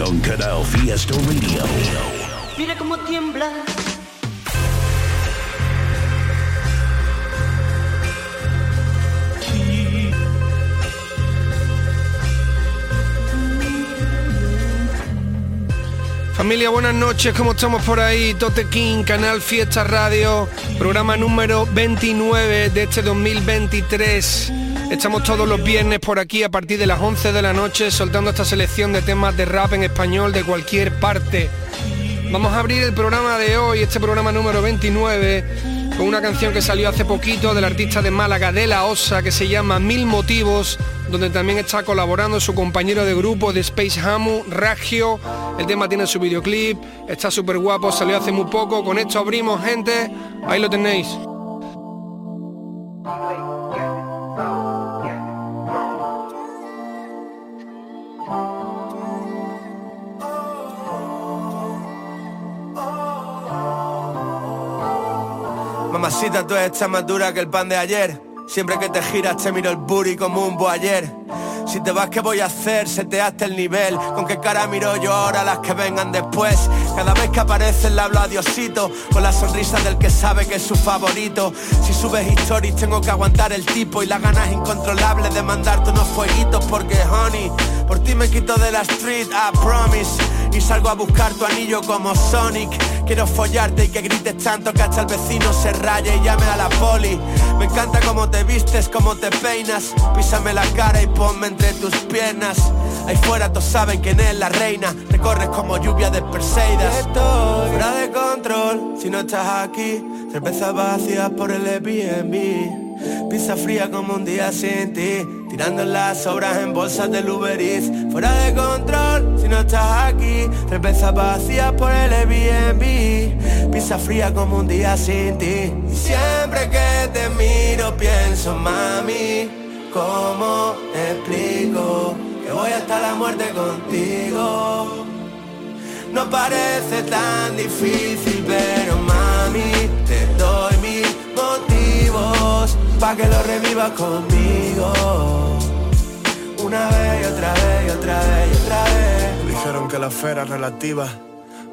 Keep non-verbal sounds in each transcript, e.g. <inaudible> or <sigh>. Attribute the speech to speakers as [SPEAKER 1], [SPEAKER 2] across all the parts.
[SPEAKER 1] On Canal Fiesta Radio.
[SPEAKER 2] Mira cómo tiembla.
[SPEAKER 3] Familia, buenas noches, ¿cómo estamos por ahí? Tote King, Canal Fiesta Radio, programa número 29 de este 2023. Estamos todos los viernes por aquí a partir de las 11 de la noche soltando esta selección de temas de rap en español de cualquier parte. Vamos a abrir el programa de hoy, este programa número 29, con una canción que salió hace poquito del artista de Málaga, de La Osa, que se llama Mil Motivos, donde también está colaborando su compañero de grupo de Space Hamu, Ragio. El tema tiene su videoclip, está súper guapo, salió hace muy poco. Con esto abrimos, gente. Ahí lo tenéis.
[SPEAKER 4] Tú estás más dura que el pan de ayer. Siempre que te giras te miro el booty como un boayer. Si te vas, ¿qué voy a hacer? Se te hace el nivel. ¿Con qué cara miro yo ahora las que vengan después? Cada vez que apareces le hablo a Diosito Con la sonrisa del que sabe que es su favorito Si subes stories tengo que aguantar el tipo Y las ganas incontrolables de mandarte unos fueguitos Porque, honey, por ti me quito de la street, I promise y salgo a buscar tu anillo como Sonic. Quiero follarte y que grites tanto que hasta el vecino se raye y llame a la poli. Me encanta cómo te vistes, cómo te peinas. Písame la cara y ponme entre tus piernas. Ahí fuera todos saben quién es la reina. Te corres como lluvia de Perseidas. Estoy fuera de control si no estás aquí Cervezas vacías por el Airbnb. Pizza fría como un día sin ti. Tirando las sobras en bolsas de Uber Eats. Fuera de control si no estás aquí. Cervezas vacías por el Airbnb. Pizza fría como un día sin ti. Y siempre que te miro pienso mami ¿Cómo explico? Que voy hasta la muerte contigo no parece tan difícil, pero mami, pa' que lo revivas conmigo. Una vez y otra vez y otra vez y otra vez.
[SPEAKER 5] Dijeron que la esfera es relativa.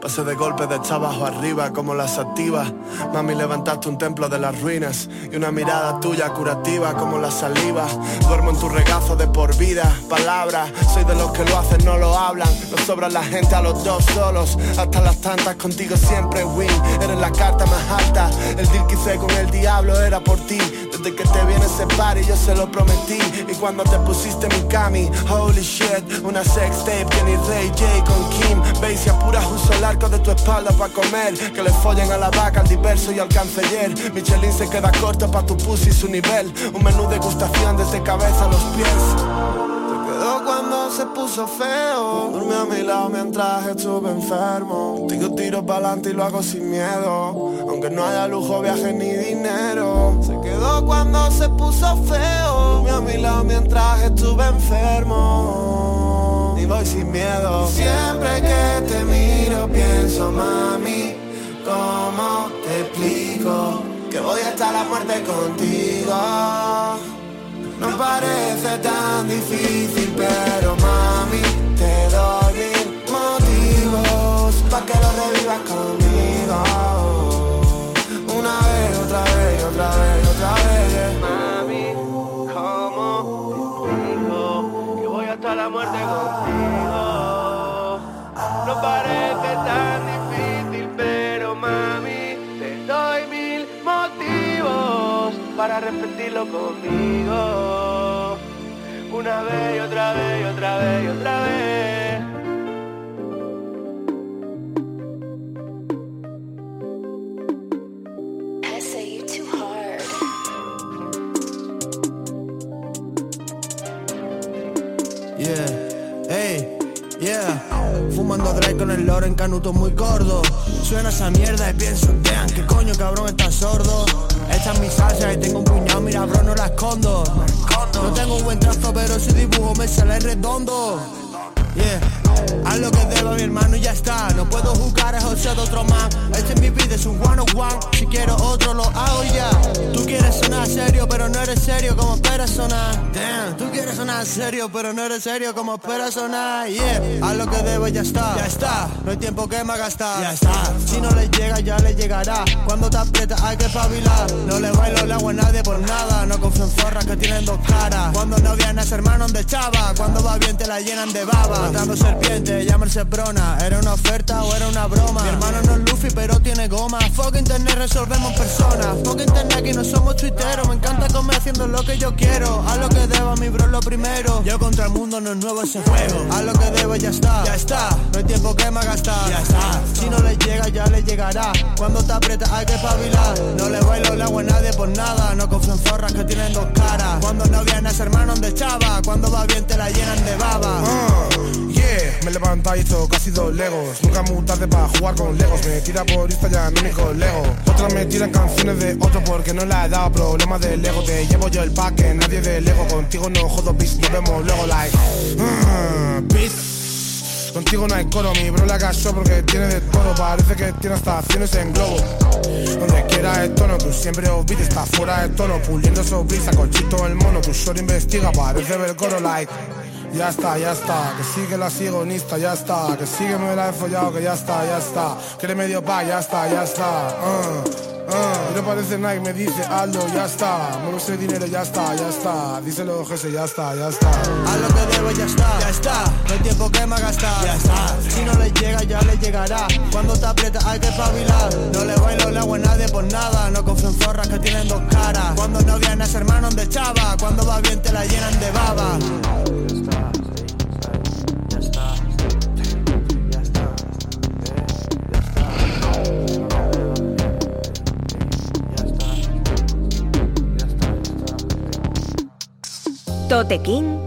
[SPEAKER 5] Pasé de golpe de abajo arriba como las activas. Mami, levantaste un templo de las ruinas y una mirada tuya curativa como la saliva. Duermo en tu regazo de por vida, palabras. Soy de los que lo hacen, no lo hablan. Nos sobra la gente a los dos solos. Hasta las tantas contigo siempre win. Eres la carta más alta. El deal que hice con el diablo era por ti. Desde que te vienes ese party yo se lo prometí. Y cuando te pusiste mi cami, holy shit, una sex tape ni Ray J con Kim. Veis y apuras uso el arco de tu espalda para comer. Que le follen a la vaca, al diverso y al canceller. Michelin se queda corto pa' tu pussy y su nivel. Un menú de gustación desde cabeza a los pies. Cuando se puso feo. Durmió a mi lado mientras estuve enfermo. Contigo tiro pa'lante y lo hago sin miedo. Aunque no haya lujo, viaje ni dinero. Quedó cuando se puso feo. Durmió a mi lado mientras estuve enfermo. Y voy sin miedo. Siempre que te miro pienso, mami, ¿cómo te explico? Que voy hasta la muerte contigo. No parece tan difícil, pero mami, te doy mil motivos para que lo revivas conmigo. Una vez, otra vez, otra vez, vez. Mami, ¿cómo digo que voy hasta la muerte contigo? No parece tan difícil, pero mami, te doy mil motivos para repetirlo conmigo. Una vez y otra vez y otra vez y otra vez.
[SPEAKER 6] Haciendo con el lore en canuto muy gordo. Suena esa mierda y pienso, damn, qué coño cabrón estás sordo Esta es mi y tengo un puñado, mira bro, no la escondo. No tengo un buen trazo, pero si dibujo me sale redondo. Yeah Haz lo que deba mi hermano y ya está. No puedo jugar a José de otro man. Este es mi vida, es un one on one Si quiero otro lo hago ya. Tú quieres sonar serio pero no eres serio como esperas sonar. Damn, tú quieres sonar serio pero no eres serio como esperas sonar. Yeah, haz lo que debo y ya está. Ya está, no hay tiempo que me gastar. Ya está, si no le llega ya le llegará. Cuando te aprieta hay que espabilar. No le bailo el agua a nadie por nada. No confío en zorras que tienen dos caras. Cuando no vienes hermano de chava. Cuando va bien te la llenan de baba. Matando serpientes, llamarse brona ¿Era una oferta o era una broma? Mi hermano no es Luffy pero tiene goma. Fuck internet resolvemos personas. Fuck internet aquí no somos tuiteros. Me encanta comer haciendo lo que yo quiero. Haz lo que debo mi bro lo primero. Yo contra el mundo no es nuevo ese juego. Haz lo que debo ya está. Ya está. No hay tiempo que me gastar. Ya está. Si no le llega ya le llegará. Cuando te aprieta hay que espabilar. No le bailo el agua a nadie por nada. No confío en zorras que tienen dos caras. Cuando no vienes hermano de chava Cuando va bien te la llenan de baba.
[SPEAKER 7] Uh, me levanta y hizo casi dos legos. Nunca muy tarde para jugar con legos. Me tira por Instagram, no mi Lego. Otra me tiran canciones de otro porque no le he dado problemas de Lego. Te llevo yo el pack, nadie de Lego. Contigo no jodo, bis, nos vemos luego, like. Uh. Contigo no hay coro, mi bro la casó porque tiene de todo. Parece que tiene hasta acciones en globo. Donde quiera el tono, tú siempre olvides, está fuera de tono. Puliendo su brisa, cochito el mono. Tu solo investiga, parece ver coro, like. Ya está, ya está, que sigue la sigonista, ya está, que sigue me la he follado, que ya está, ya está, que le medio pa, ya está, ya está, uh, uh. Y no parece Nike, me dice Aldo, ya está, mueve ese dinero, ya está, ya está, díselo Jesse, ya está, ya está.
[SPEAKER 6] Haz lo que debo ya está, ya está. No hay tiempo que me gastar, ya está. Si no le llega ya le llegará. Cuando te aprieta hay que espabilar. No le bailo el agua a nadie por nada. No confío en zorras que tienen dos caras. Cuando no vienes hermano de chava Cuando va bien te la llenan de baba
[SPEAKER 8] Tote King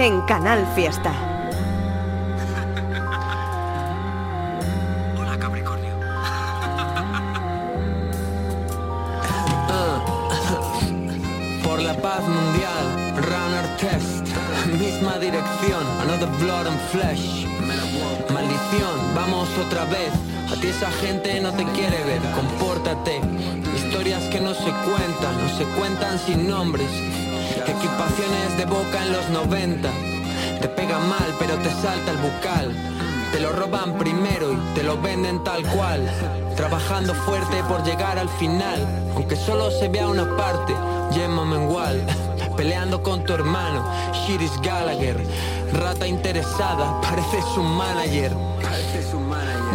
[SPEAKER 8] en Canal Fiesta.
[SPEAKER 9] Por la paz mundial, runner test, misma dirección, another blood and flesh. Maldición, vamos otra vez. A ti esa gente no te quiere ver, compórtate. Historias que no se cuentan, no se cuentan sin nombres. Equipaciones de boca en los 90. Te pega mal, pero te salta el bucal. Te lo roban primero y te lo venden tal cual. Trabajando fuerte por llegar al final. Aunque solo se vea una parte, yema mengual. <laughs> Peleando con tu hermano, Shiris Gallagher. Rata interesada, <laughs> pareces un manager.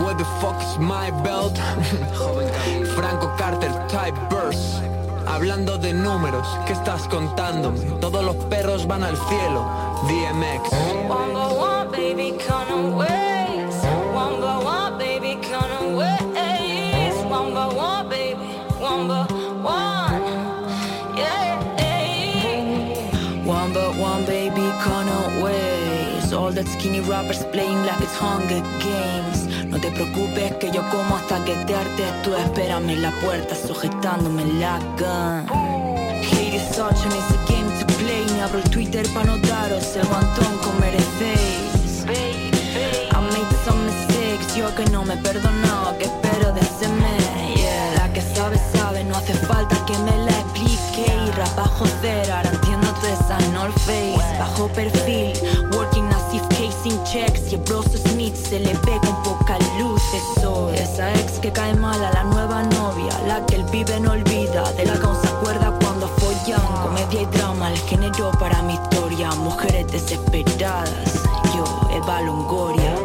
[SPEAKER 9] What the fuck is my belt? <laughs> Franco Carter type verse. Hablando de números, ¿qué estás contándome? Todos los perros van al cielo. DMX.
[SPEAKER 10] One by one, baby, count ways. One by one, baby, ways. One by one, baby, one by one. Yeah.
[SPEAKER 11] One but one baby ways All that skinny rappers playing like it's Hunger Games preocupes que yo como hasta que te hartes Tú espérame en la puerta sujetándome la gun Hate is such an easy game to play. Ni abro el Twitter pa' notaros el guantón con merecéis I made some mistakes. Yo que no me he perdonado Que espero de ese mes. Yeah. La que sabe, sabe No hace falta que me la explique. Y rap bajo cero Ahora entiendo toda esa North Face. Bajo perfil Working as if casing checks Y el Bros Smith se le ve con poca luz Soy esa ex que cae mal a la nueva novia La que el pibe no olvida De la que aún se acuerda cuando follan Comedia y drama El género para mi historia Mujeres desesperadas Yo, Eva Longoria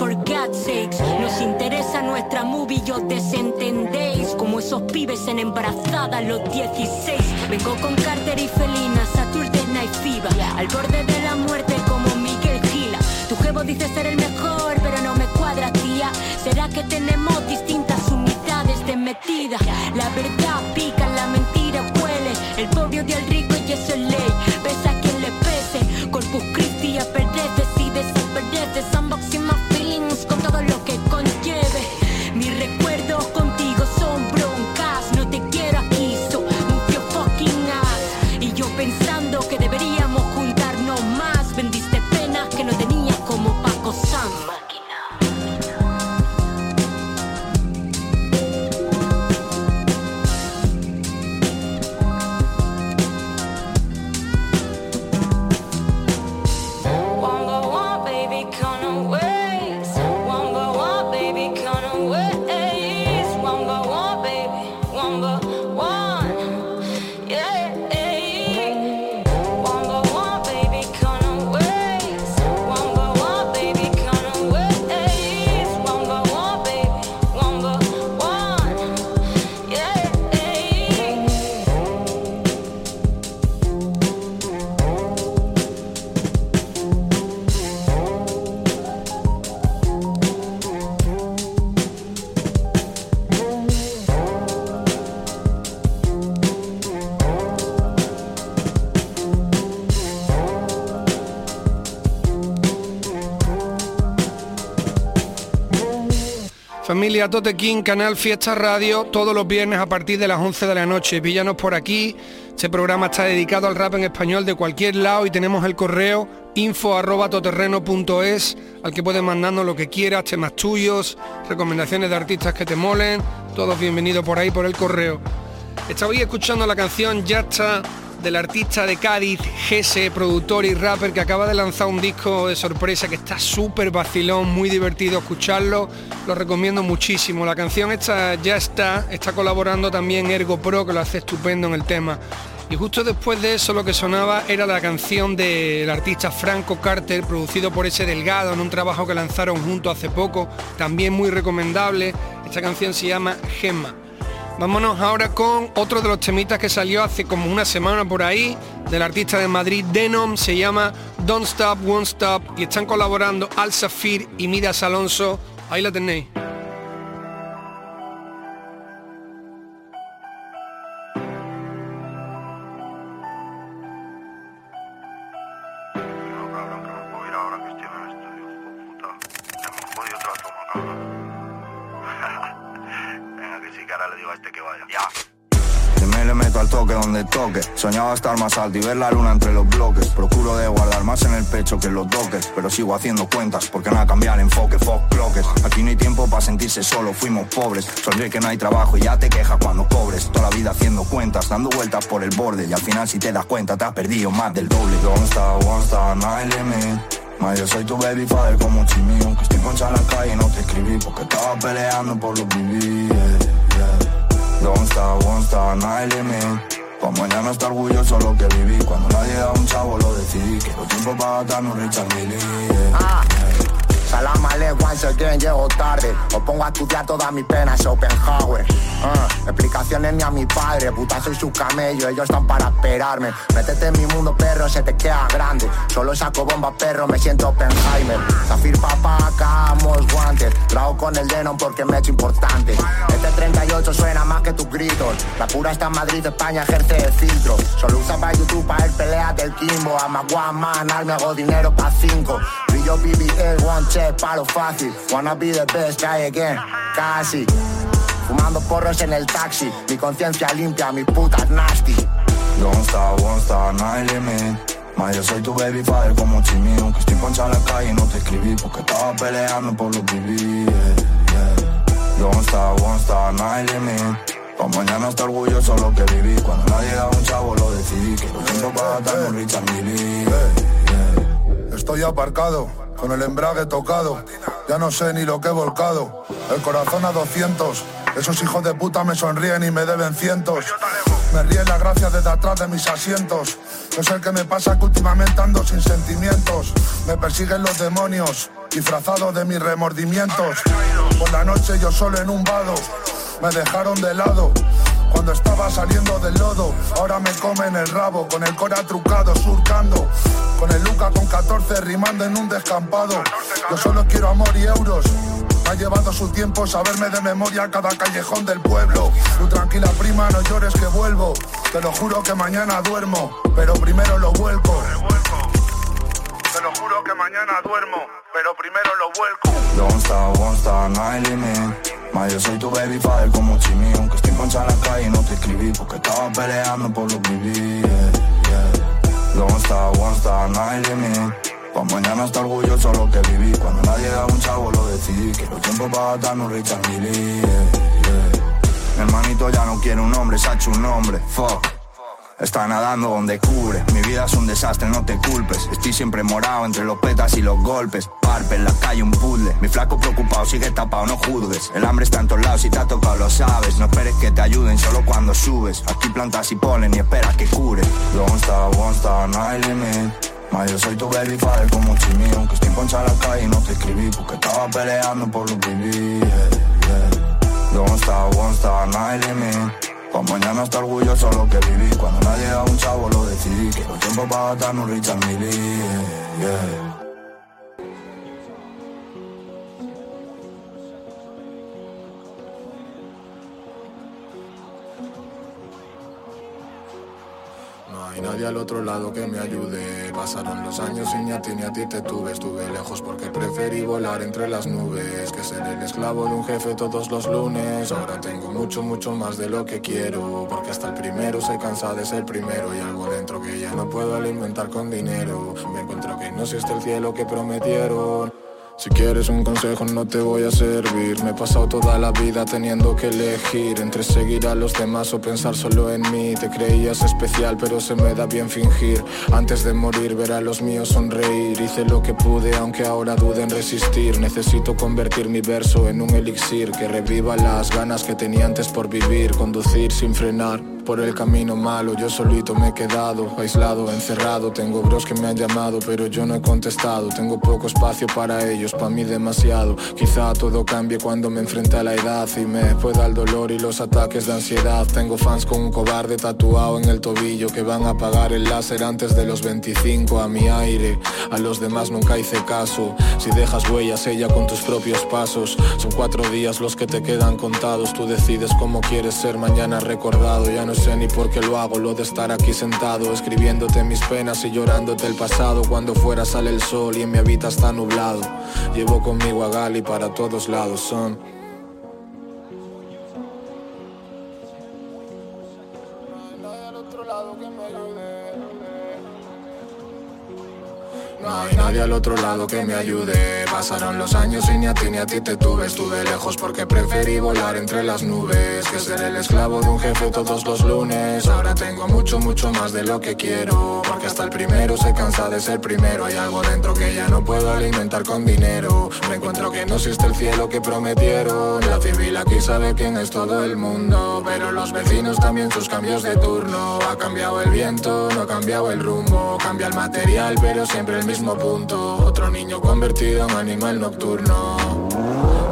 [SPEAKER 11] for God's sakes. Nos interesa nuestra movie y os desentendéis. Como esos pibes en embarazada a los 16 Vengo con Carter y Felina, Saturday Night Fever. Al borde de la muerte como Miguel Gila. Tu jevo dice ser el mejor, pero no me cuadra, tía. ¿Será que tenemos distintas unidades de metida? La verdad pica,
[SPEAKER 3] Familia Tote King, Canal Fiesta Radio, todos los viernes a partir de las 11 de la noche. Píllanos por aquí. Este programa está dedicado al rap en español de cualquier lado y tenemos el correo info arroba toterreno.es al que puedes mandarnos lo que quieras, temas tuyos, recomendaciones de artistas que te molen, todos bienvenidos por ahí por el correo. Estaba hoy escuchando la canción Ya está del artista de Cádiz, Gese, productor y rapper que acaba de lanzar un disco de sorpresa que está súper vacilón, muy divertido escucharlo, lo recomiendo muchísimo. La canción esta ya está, está colaborando también Ergo Pro que lo hace estupendo en el tema. Y justo después de eso lo que sonaba era la canción del artista Franco Carter, producido por ese Delgado en un trabajo que lanzaron junto hace poco, también muy recomendable. Esta canción se llama Gemma. Vámonos ahora con otro de los temitas que salió hace como una semana por ahí, del artista de Madrid Denom, se llama Don't Stop, Won't Stop, y están colaborando Al Safir y Midas Alonso. Ahí la tenéis.
[SPEAKER 12] Toque. Soñaba estar más alto y ver la luna entre los bloques. Procuro de guardar más en el pecho que en los toques. Pero sigo haciendo cuentas porque no ha cambiado el enfoque. Fuck bloques. Aquí no hay tiempo para sentirse solo, fuimos pobres. Sonríe que no hay trabajo y ya te quejas cuando cobres. Toda la vida haciendo cuentas, dando vueltas por el borde. Y al final, si te das cuenta, te has perdido más del doble. Don't stop, won't stop, hay limit. Ma, yo soy tu baby father como Chimmy Aunque estoy concha en la calle no te escribí Porque estaba peleando por los BB yeah, yeah. Don't stop, won't stop, no limit Pa' mañana estar orgulloso de lo que viví Cuando nadie da un chavo lo decidí Quiero tiempo para gastarme un Richard Mille yeah.
[SPEAKER 13] Ah. Salam aleikum, once again, llego tarde. Os pongo a estudiar toda mi pena, Schopenhauer Ah, Explicaciones ni a mi padre, puta soy su camello Ellos están para esperarme. Métete en mi mundo, perro, se te queda grande. Solo saco bomba, perro, me siento Oppenheimer. Zafir, papá, camos, guantes. Trago con el Denon porque me he hecho importante. Este 38 suena más que tus gritos. La pura está en Madrid, España ejerce de filtro. Solo usa para YouTube para el pelea del Kimbo. I'm a one man, me hago dinero pa' cinco. One palo fácil. Wanna be the best, try again, casi. Fumando porros en el taxi. Mi conciencia limpia, mi puta nasty.
[SPEAKER 12] Don't stop, won't stop, no hay limit. Ma, yo soy tu baby father como Chimmy Aunque estoy poncha en la calle no te escribí Porque estaba peleando por los BB yeah, yeah. Don't stop, won't stop, no hay limit. Pa' mañana estar orgulloso de lo que viví. Cuando nadie da un chavo lo decidí. Quiero tiempo para gastarme un Richard Mille
[SPEAKER 14] Estoy aparcado, con el embrague tocado. Ya no sé ni lo que he volcado. El corazón a 200. Esos hijos de puta me sonríen y me deben cientos. Me ríen las gracias desde atrás de mis asientos. No sé qué me pasa que últimamente ando sin sentimientos. Me persiguen los demonios, disfrazados de mis remordimientos. Por la noche yo solo en un vado. Me dejaron de lado cuando estaba saliendo del lodo. Ahora me comen el rabo, con el cora trucado, surcando. Con el Luca con 14 rimando en un descampado. Yo solo quiero amor y euros. Ha llevado su tiempo saberme de memoria cada callejón del pueblo. Tú tranquila prima, no llores que vuelvo. Te lo juro que mañana duermo, pero primero lo vuelco. Te lo juro que mañana duermo, pero primero lo vuelco.
[SPEAKER 12] Don't stop, won't stop, no hay. Ma yo soy tu baby father como Chimi Aunque en la calle y no te escribí Porque estaba peleando por lo que viví yeah, yeah. Don't stop, won't stop, no hay limit Pa' mañana estar orgulloso lo que viví. Cuando nadie da un chavo lo decidí. Quiero tiempo para un Richard yeah. Mi hermanito ya no quiere un hombre, se ha hecho un nombre Fuck Está nadando donde cubre. Mi vida es un desastre, no te culpes. Estoy siempre morado entre los petas y los golpes. Parpe en la calle, un puzzle. Mi flaco preocupado sigue tapado, no juzgues. El hambre está en todos lados, si te ha tocado lo sabes. No esperes que te ayuden solo cuando subes. Aquí plantas y ponen y esperas que cure. Don't stop, won't stop, no hay limit. Yo soy tu baby father como Chimmy Aunque estoy poncha en la calle y no te escribí Porque estaba peleando por lo que viví. Don't stop, won't stop, no hay limit Pa' mañana estar orgulloso lo que viví Cuando nadie a un chavo lo decidí Quiero tiempo para darme un Richard Mille yeah, yeah.
[SPEAKER 15] Nadie al otro lado que me ayude. Pasaron los años y ni a ti ni a ti te tuve. Estuve lejos porque preferí volar entre las nubes que ser el esclavo de un jefe todos los lunes. Ahora tengo mucho, mucho más de lo que quiero. Porque hasta el primero se cansa de ser primero. Y algo dentro que ya no puedo alimentar con dinero. Me encuentro que no existe el cielo que prometieron. Si quieres un consejo no te voy a servir. Me he pasado toda la vida teniendo que elegir Entre seguir a los demás o pensar solo en mí. Te creías especial pero se me da bien fingir. Antes de morir ver a los míos sonreír. Hice lo que pude aunque ahora dude en resistir. Necesito convertir mi verso en un elixir. Que reviva las ganas que tenía antes por vivir. Conducir sin frenar por el camino malo, yo solito me he quedado aislado, encerrado. Tengo bros que me han llamado, pero yo no he contestado. Tengo poco espacio para ellos, para mí demasiado. Quizá todo cambie cuando me enfrente a la edad y me pueda el dolor y los ataques de ansiedad. Tengo fans con un cobarde tatuado en el tobillo que van a apagar el láser antes de los 25 a mi aire. A los demás nunca hice caso. Si dejas huellas, ella con tus propios pasos. Son cuatro días los que te quedan contados. Tú decides cómo quieres ser mañana recordado. Ya no sé ni por qué lo hago, lo de estar aquí sentado, escribiéndote mis penas y llorándote el pasado. Cuando fuera sale el sol y en mi habita está nublado. Llevo conmigo a Gali para todos lados, son. No hay nadie al otro lado que me ayude. Pasaron los años y ni a ti ni a ti te tuve. Estuve lejos porque preferí volar entre las nubes Que ser el esclavo de un jefe todos los lunes. Ahora tengo mucho, mucho más de lo que quiero Porque hasta el primero se cansa de ser primero. Hay algo dentro que ya no puedo alimentar con dinero. Me encuentro que no existe el cielo que prometieron. La civil aquí sabe quién es todo el mundo Pero los vecinos también sus cambios de turno. Ha cambiado el viento, no ha cambiado el rumbo. Cambia el material pero siempre el mismo Otro niño convertido en animal nocturno.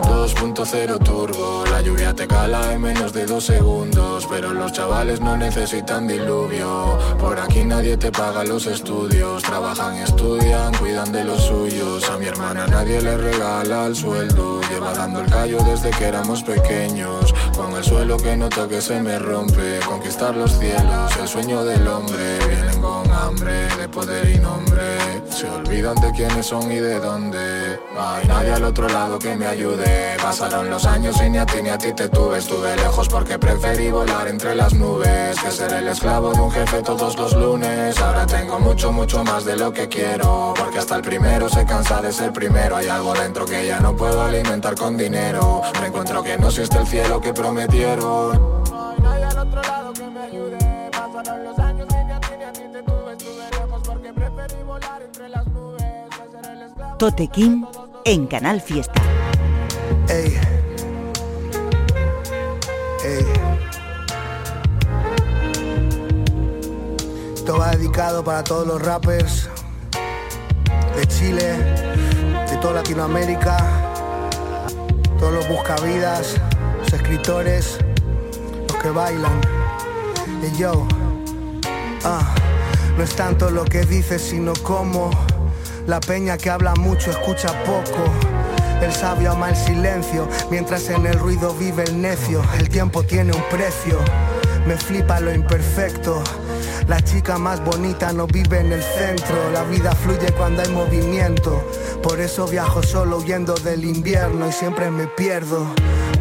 [SPEAKER 15] 2.0 turbo. La lluvia te cala en menos de dos segundos Pero los chavales no necesitan diluvio. Por aquí nadie te paga los estudios. Trabajan estudian, cuidan de los suyos. A mi hermana nadie le regala el sueldo. Lleva dando el callo desde que éramos pequeños. Con el suelo que no toque se me rompe. Conquistar los cielos, el sueño del hombre. Vienen con hambre de poder y nombre. Se olvidan de quiénes son y de dónde. No hay nadie al otro lado que me ayude. Pasaron los años y ni a ti ni a ti te tuve. Estuve lejos porque preferí volar entre las nubes Que ser el esclavo de un jefe todos los lunes. Ahora tengo mucho, mucho más de lo que quiero Porque hasta el primero se cansa de ser primero. Hay algo dentro que ya no puedo alimentar con dinero. Me encuentro que no existe el cielo que prometieron. No hay nadie al otro lado que me ayude
[SPEAKER 8] Tote King en Canal Fiesta.
[SPEAKER 6] Ey. Ey. Esto va dedicado para todos los rappers de Chile, de toda Latinoamérica, todos los buscavidas, los escritores, los que bailan. Y yo,
[SPEAKER 16] Ah, no es tanto lo que dices, sino cómo. La peña que habla mucho escucha poco. El sabio ama el silencio, mientras en el ruido vive el necio. El tiempo tiene un precio, me flipa lo imperfecto. La chica más bonita no vive en el centro, la vida fluye cuando hay movimiento. Por eso viajo solo huyendo del invierno y siempre me pierdo.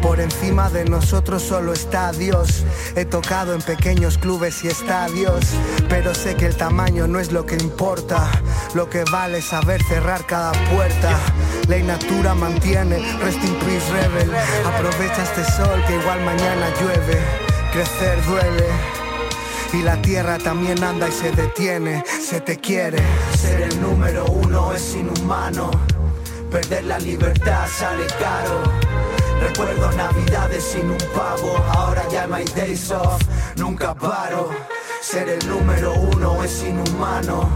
[SPEAKER 16] Por encima de nosotros solo está Dios. He tocado en pequeños clubes y estadios, pero sé que el tamaño no es lo que importa. Lo que vale saber cerrar cada puerta. Ley natura mantiene, rest in peace rebel. Aprovecha este sol que igual mañana llueve. Crecer duele. Y la tierra también anda y se detiene, se te quiere. Ser el número uno es inhumano. Perder la libertad sale caro. Recuerdo navidades sin un pavo, ahora ya no hay days off, nunca paro. Ser el número uno es inhumano.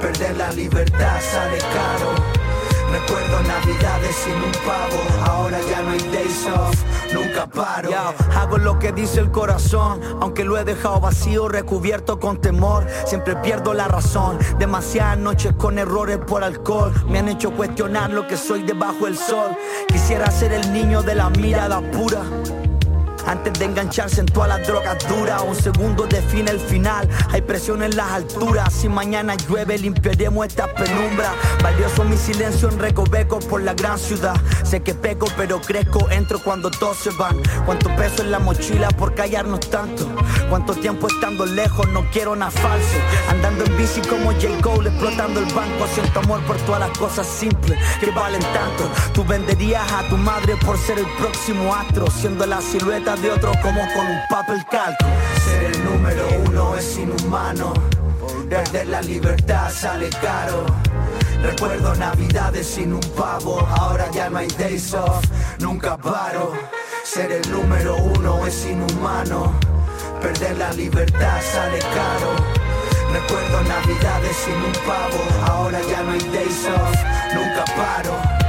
[SPEAKER 16] Perder la libertad sale caro. Recuerdo navidades sin un pavo, ahora ya no hay days off, nunca paro.
[SPEAKER 17] Hago lo que dice el corazón, aunque lo he dejado vacío, recubierto con temor. Siempre pierdo la razón, demasiadas noches con errores por alcohol. Me han hecho cuestionar lo que soy debajo del sol. Quisiera ser el niño de la mirada pura. Antes de engancharse en todas las drogas duras, un segundo define el final. Hay presión en las alturas. Si mañana llueve, limpiaremos esta penumbra. Valioso mi silencio en recoveco por la gran ciudad. Sé que peco, pero crezco. Entro cuando todos se van. Cuánto peso en la mochila por callarnos tanto. Cuánto tiempo estando lejos, no quiero nada falso. Andando en bici como J. Cole, explotando el banco. Siento amor por todas las cosas simples que valen tanto. Tú venderías a tu madre por ser el próximo astro, siendo la silueta de otro como con un papel calco.
[SPEAKER 16] Ser el número uno es inhumano. Perder la libertad sale caro. Recuerdo navidades sin un pavo, ahora ya no hay days off, nunca paro. Ser el número uno es inhumano. Perder la libertad sale caro. Recuerdo navidades sin un pavo, ahora ya no hay days off, nunca paro.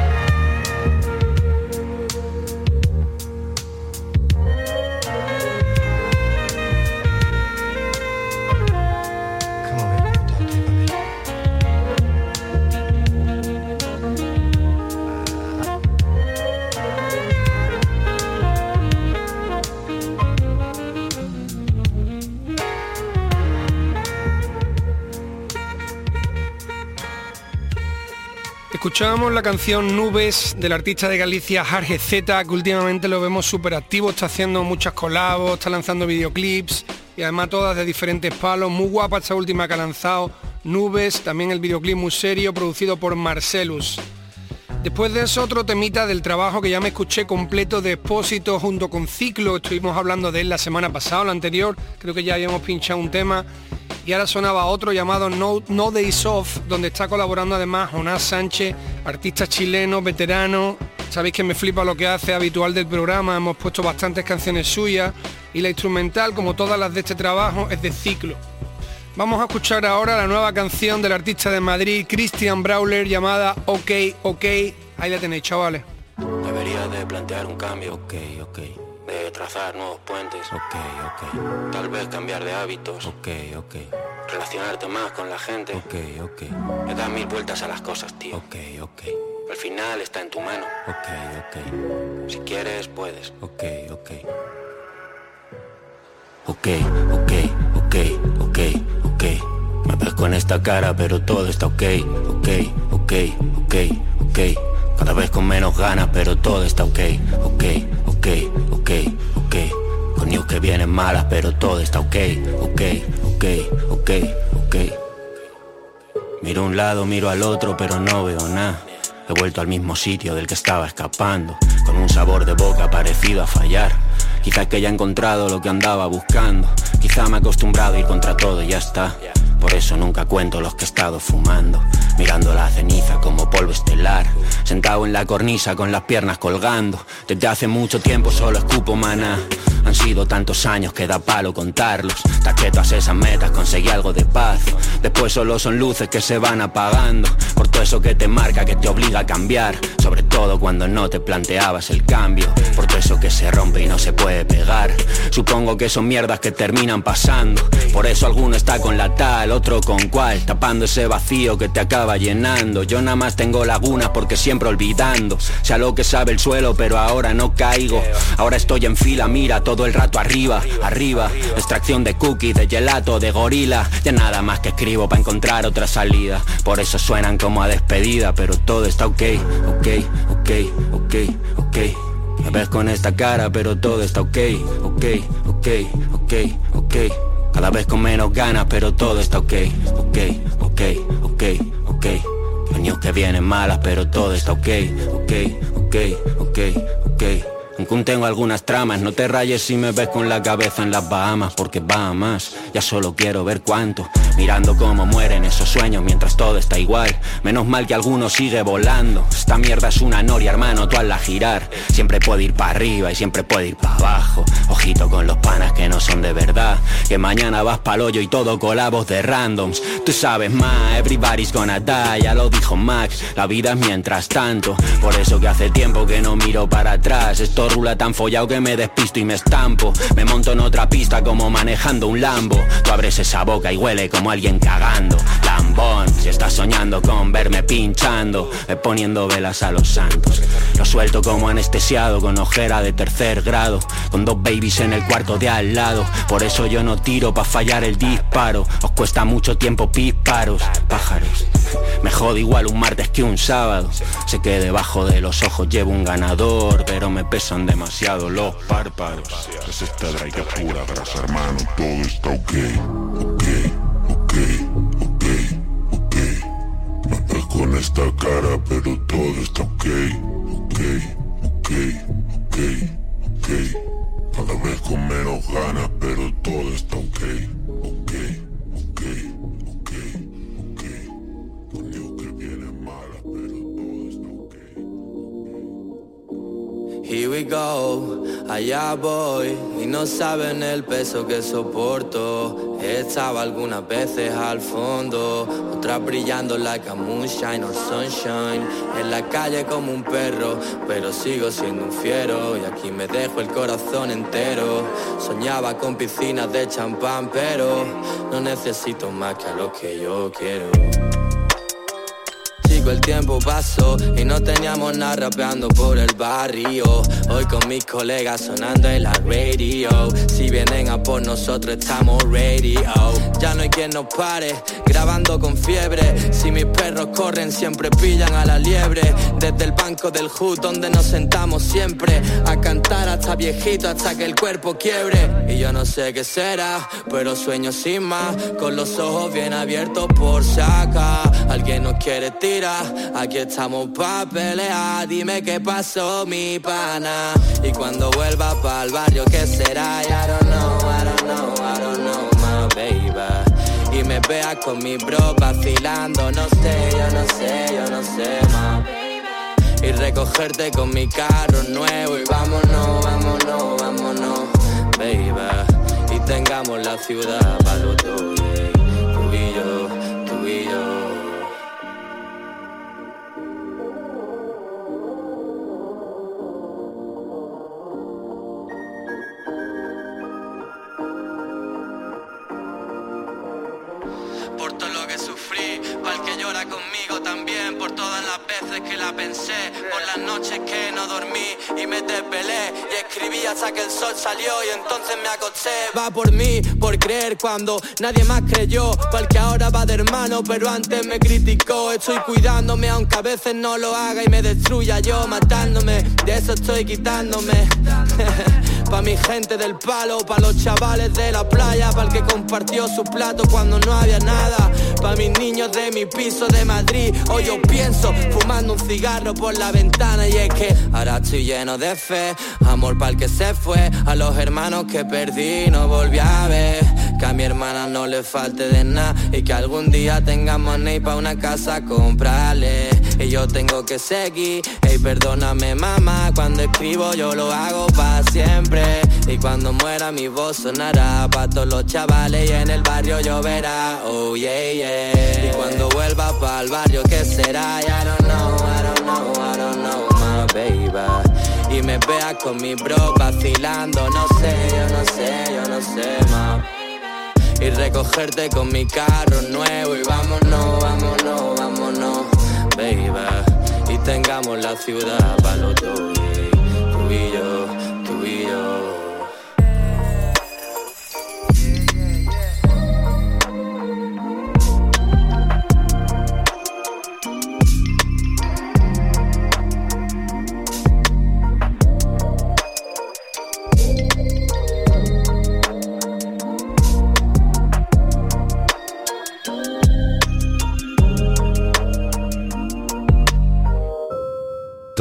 [SPEAKER 3] La canción Nubes del artista de Galicia Jarge Z, que últimamente lo vemos súper activo, está haciendo muchas colabos, está lanzando videoclips y además todas de diferentes palos. Muy guapa esta última que ha lanzado, Nubes, también el videoclip muy serio, producido por Marcelus. Después de eso otro temita del trabajo que ya me escuché completo de Expósito junto con Ciclo, estuvimos hablando de él la semana pasada, la anterior, creo que ya habíamos pinchado un tema y ahora sonaba otro llamado No, no Days Off, donde está colaborando además Jonás Sánchez, artista chileno, veterano. Sabéis que me flipa lo que hace habitual del programa, hemos puesto bastantes canciones suyas y la instrumental, como todas las de este trabajo, es de ciclo. Vamos a escuchar ahora la nueva canción del artista de Madrid, Christian Brawler, llamada OK, OK. Ahí la tenéis, chavales.
[SPEAKER 18] Debería de plantear un cambio, ok, ok. De trazar nuevos puentes, ok, ok. Tal vez cambiar de hábitos, ok, ok. Relacionarte más con la gente, ok, ok. Le das mil vueltas a las cosas, tío, ok, ok. Al final está en tu mano, ok, ok. Si quieres, puedes, ok, ok. Ok, ok, ok, ok, ok. Me ves con esta cara, pero todo está ok, ok, ok, ok, ok. Cada vez con menos ganas, pero todo está ok, ok, ok, ok, ok. Con news que vienen malas, pero todo está ok, ok, ok, ok, ok. Miro un lado, miro al otro, pero no veo nada. He vuelto al mismo sitio del que estaba escapando, con un sabor de boca parecido a fallar. Quizá que ya he encontrado lo que andaba buscando. Quizá me he acostumbrado a ir contra todo y ya está. Por eso nunca cuento los que he estado fumando, mirando la ceniza como polvo estelar, sentado en la cornisa con las piernas colgando. Desde hace mucho tiempo solo escupo maná. Han sido tantos años que da palo contarlos. Taquetas esas metas, conseguí algo de paz. Después solo son luces que se van apagando. Por todo eso que te marca, que te obliga a cambiar. Sobre todo cuando no te planteabas el cambio. Por todo eso que se rompe y no se puede pegar. Supongo que son mierdas que terminan pasando. Por eso alguno está con la tal, otro con cual. Tapando ese vacío que te acaba llenando. Yo nada más tengo lagunas porque siempre olvidando. Sea lo que sabe el suelo, pero ahora no caigo. Ahora estoy en fila, mira todo el rato arriba, arriba. Extracción de cookies, de gelato, de gorila. Ya nada más que escribo para encontrar otra salida. Por eso suenan como a despedida, pero todo está ok, ok, ok, ok, ok. Me ves con esta cara, pero todo está ok, ok, ok, ok, ok. Cada vez con menos ganas, pero todo está ok, ok, ok, ok, ok. Años que vienen malas, pero todo está ok, ok, ok, ok, ok. Aunque tengo algunas tramas, no te rayes si me ves con la cabeza en las Bahamas, porque va a más, ya solo quiero ver cuánto. Mirando cómo mueren esos sueños mientras todo está igual. Menos mal que alguno sigue volando. Esta mierda es una noria, hermano, tú hazla girar. Siempre puede ir para arriba y siempre puede ir para abajo. Ojito con los panas que no son de verdad. Que mañana vas pa'l hoyo y todo colabos de randoms. Tú sabes más, everybody's gonna die, ya lo dijo Max. La vida es mientras tanto. Por eso que hace tiempo que no miro para atrás. Esto rula tan follado que me despisto y me estampo. Me monto en otra pista como manejando un Lambo. Tú abres esa boca y huele como alguien cagando. Lambón, si estás soñando con verme pinchando, eh, poniendo velas a los santos. Lo suelto como anestesiado con ojera de tercer grado. Con dos babies en el cuarto de al lado. Por eso yo no tiro pa' fallar el disparo. Os cuesta mucho tiempo pisparos, pájaros. Me jode igual un martes que un sábado. Sé que debajo de los ojos llevo un ganador, pero me pesan demasiado los párpados.
[SPEAKER 14] Es esta draica pura grasa, hermano, todo está ok, ok, ok, ok, ok. Me ves con esta cara, pero todo está ok, ok, ok, ok, ok. Cada vez con menos ganas, pero todo está ok, ok, ok,
[SPEAKER 19] Here we go, allá voy y no saben el peso que soporto. Estaba algunas veces al fondo, otras brillando like a moonshine or sunshine. En la calle como un perro, pero sigo siendo un fiero y aquí me dejo el corazón entero. Soñaba con piscinas de champán, pero no necesito más que a lo que yo quiero. Chico, el tiempo pasó y no teníamos nada rapeando por el barrio. Hoy con mis colegas sonando en la radio. Si vienen a por nosotros estamos ready. oh. Ya no hay quien nos pare, grabando con fiebre. Si mis perros corren siempre pillan a la liebre. Desde el banco del hood donde nos sentamos siempre. A cantar hasta viejito hasta que el cuerpo quiebre. Y yo no sé qué será, pero sueño sin más. Con los ojos bien abiertos por saca. Alguien nos quiere tirar, aquí estamos pa' pelear. Dime qué pasó, mi pana. Y cuando vuelva pa'l barrio, ¿qué será? I don't know, I don't know, I don't know, my baby. Y me veas con mi bro vacilando, no sé, yo no sé, yo no sé, ma. Y recogerte con mi carro nuevo y vámonos, vámonos, vámonos, baby. Y tengamos la ciudad para los dos, veces que la pensé, por las noches que no dormí y me desvelé y escribí hasta que el sol salió y entonces me acosté. Va por mí, por creer cuando nadie más creyó, para que ahora va de hermano, pero antes me criticó. Estoy cuidándome aunque a veces no lo haga y me destruya yo matándome, de eso estoy quitándome. <laughs> Pa' mi gente del palo, pa' los chavales de la playa, pa' el que compartió su plato cuando no había nada. Pa' mis niños de mi piso de Madrid, hoy yo pienso fumando un cigarro por la ventana y es que ahora estoy lleno de fe, amor para el que se fue, a los hermanos que perdí no volví a ver. Cambié mi hermana no le falte de nada y que algún día tenga money pa' una casa comprarle. Y yo tengo que seguir, ey, perdóname mamá, cuando escribo yo lo hago pa' siempre. Y cuando muera mi voz sonará pa' todos los chavales y en el barrio lloverá, oh yeah, yeah. Y cuando vuelva pa' el barrio, ¿qué será? I don't know, I don't know, I don't know, my baby. Y me vea con mi bro vacilando, no sé, yo no sé, yo no sé, ma. Y recogerte con mi carro nuevo y vámonos, vámonos, vámonos, Y tengamos la ciudad para los dos, tú y yo,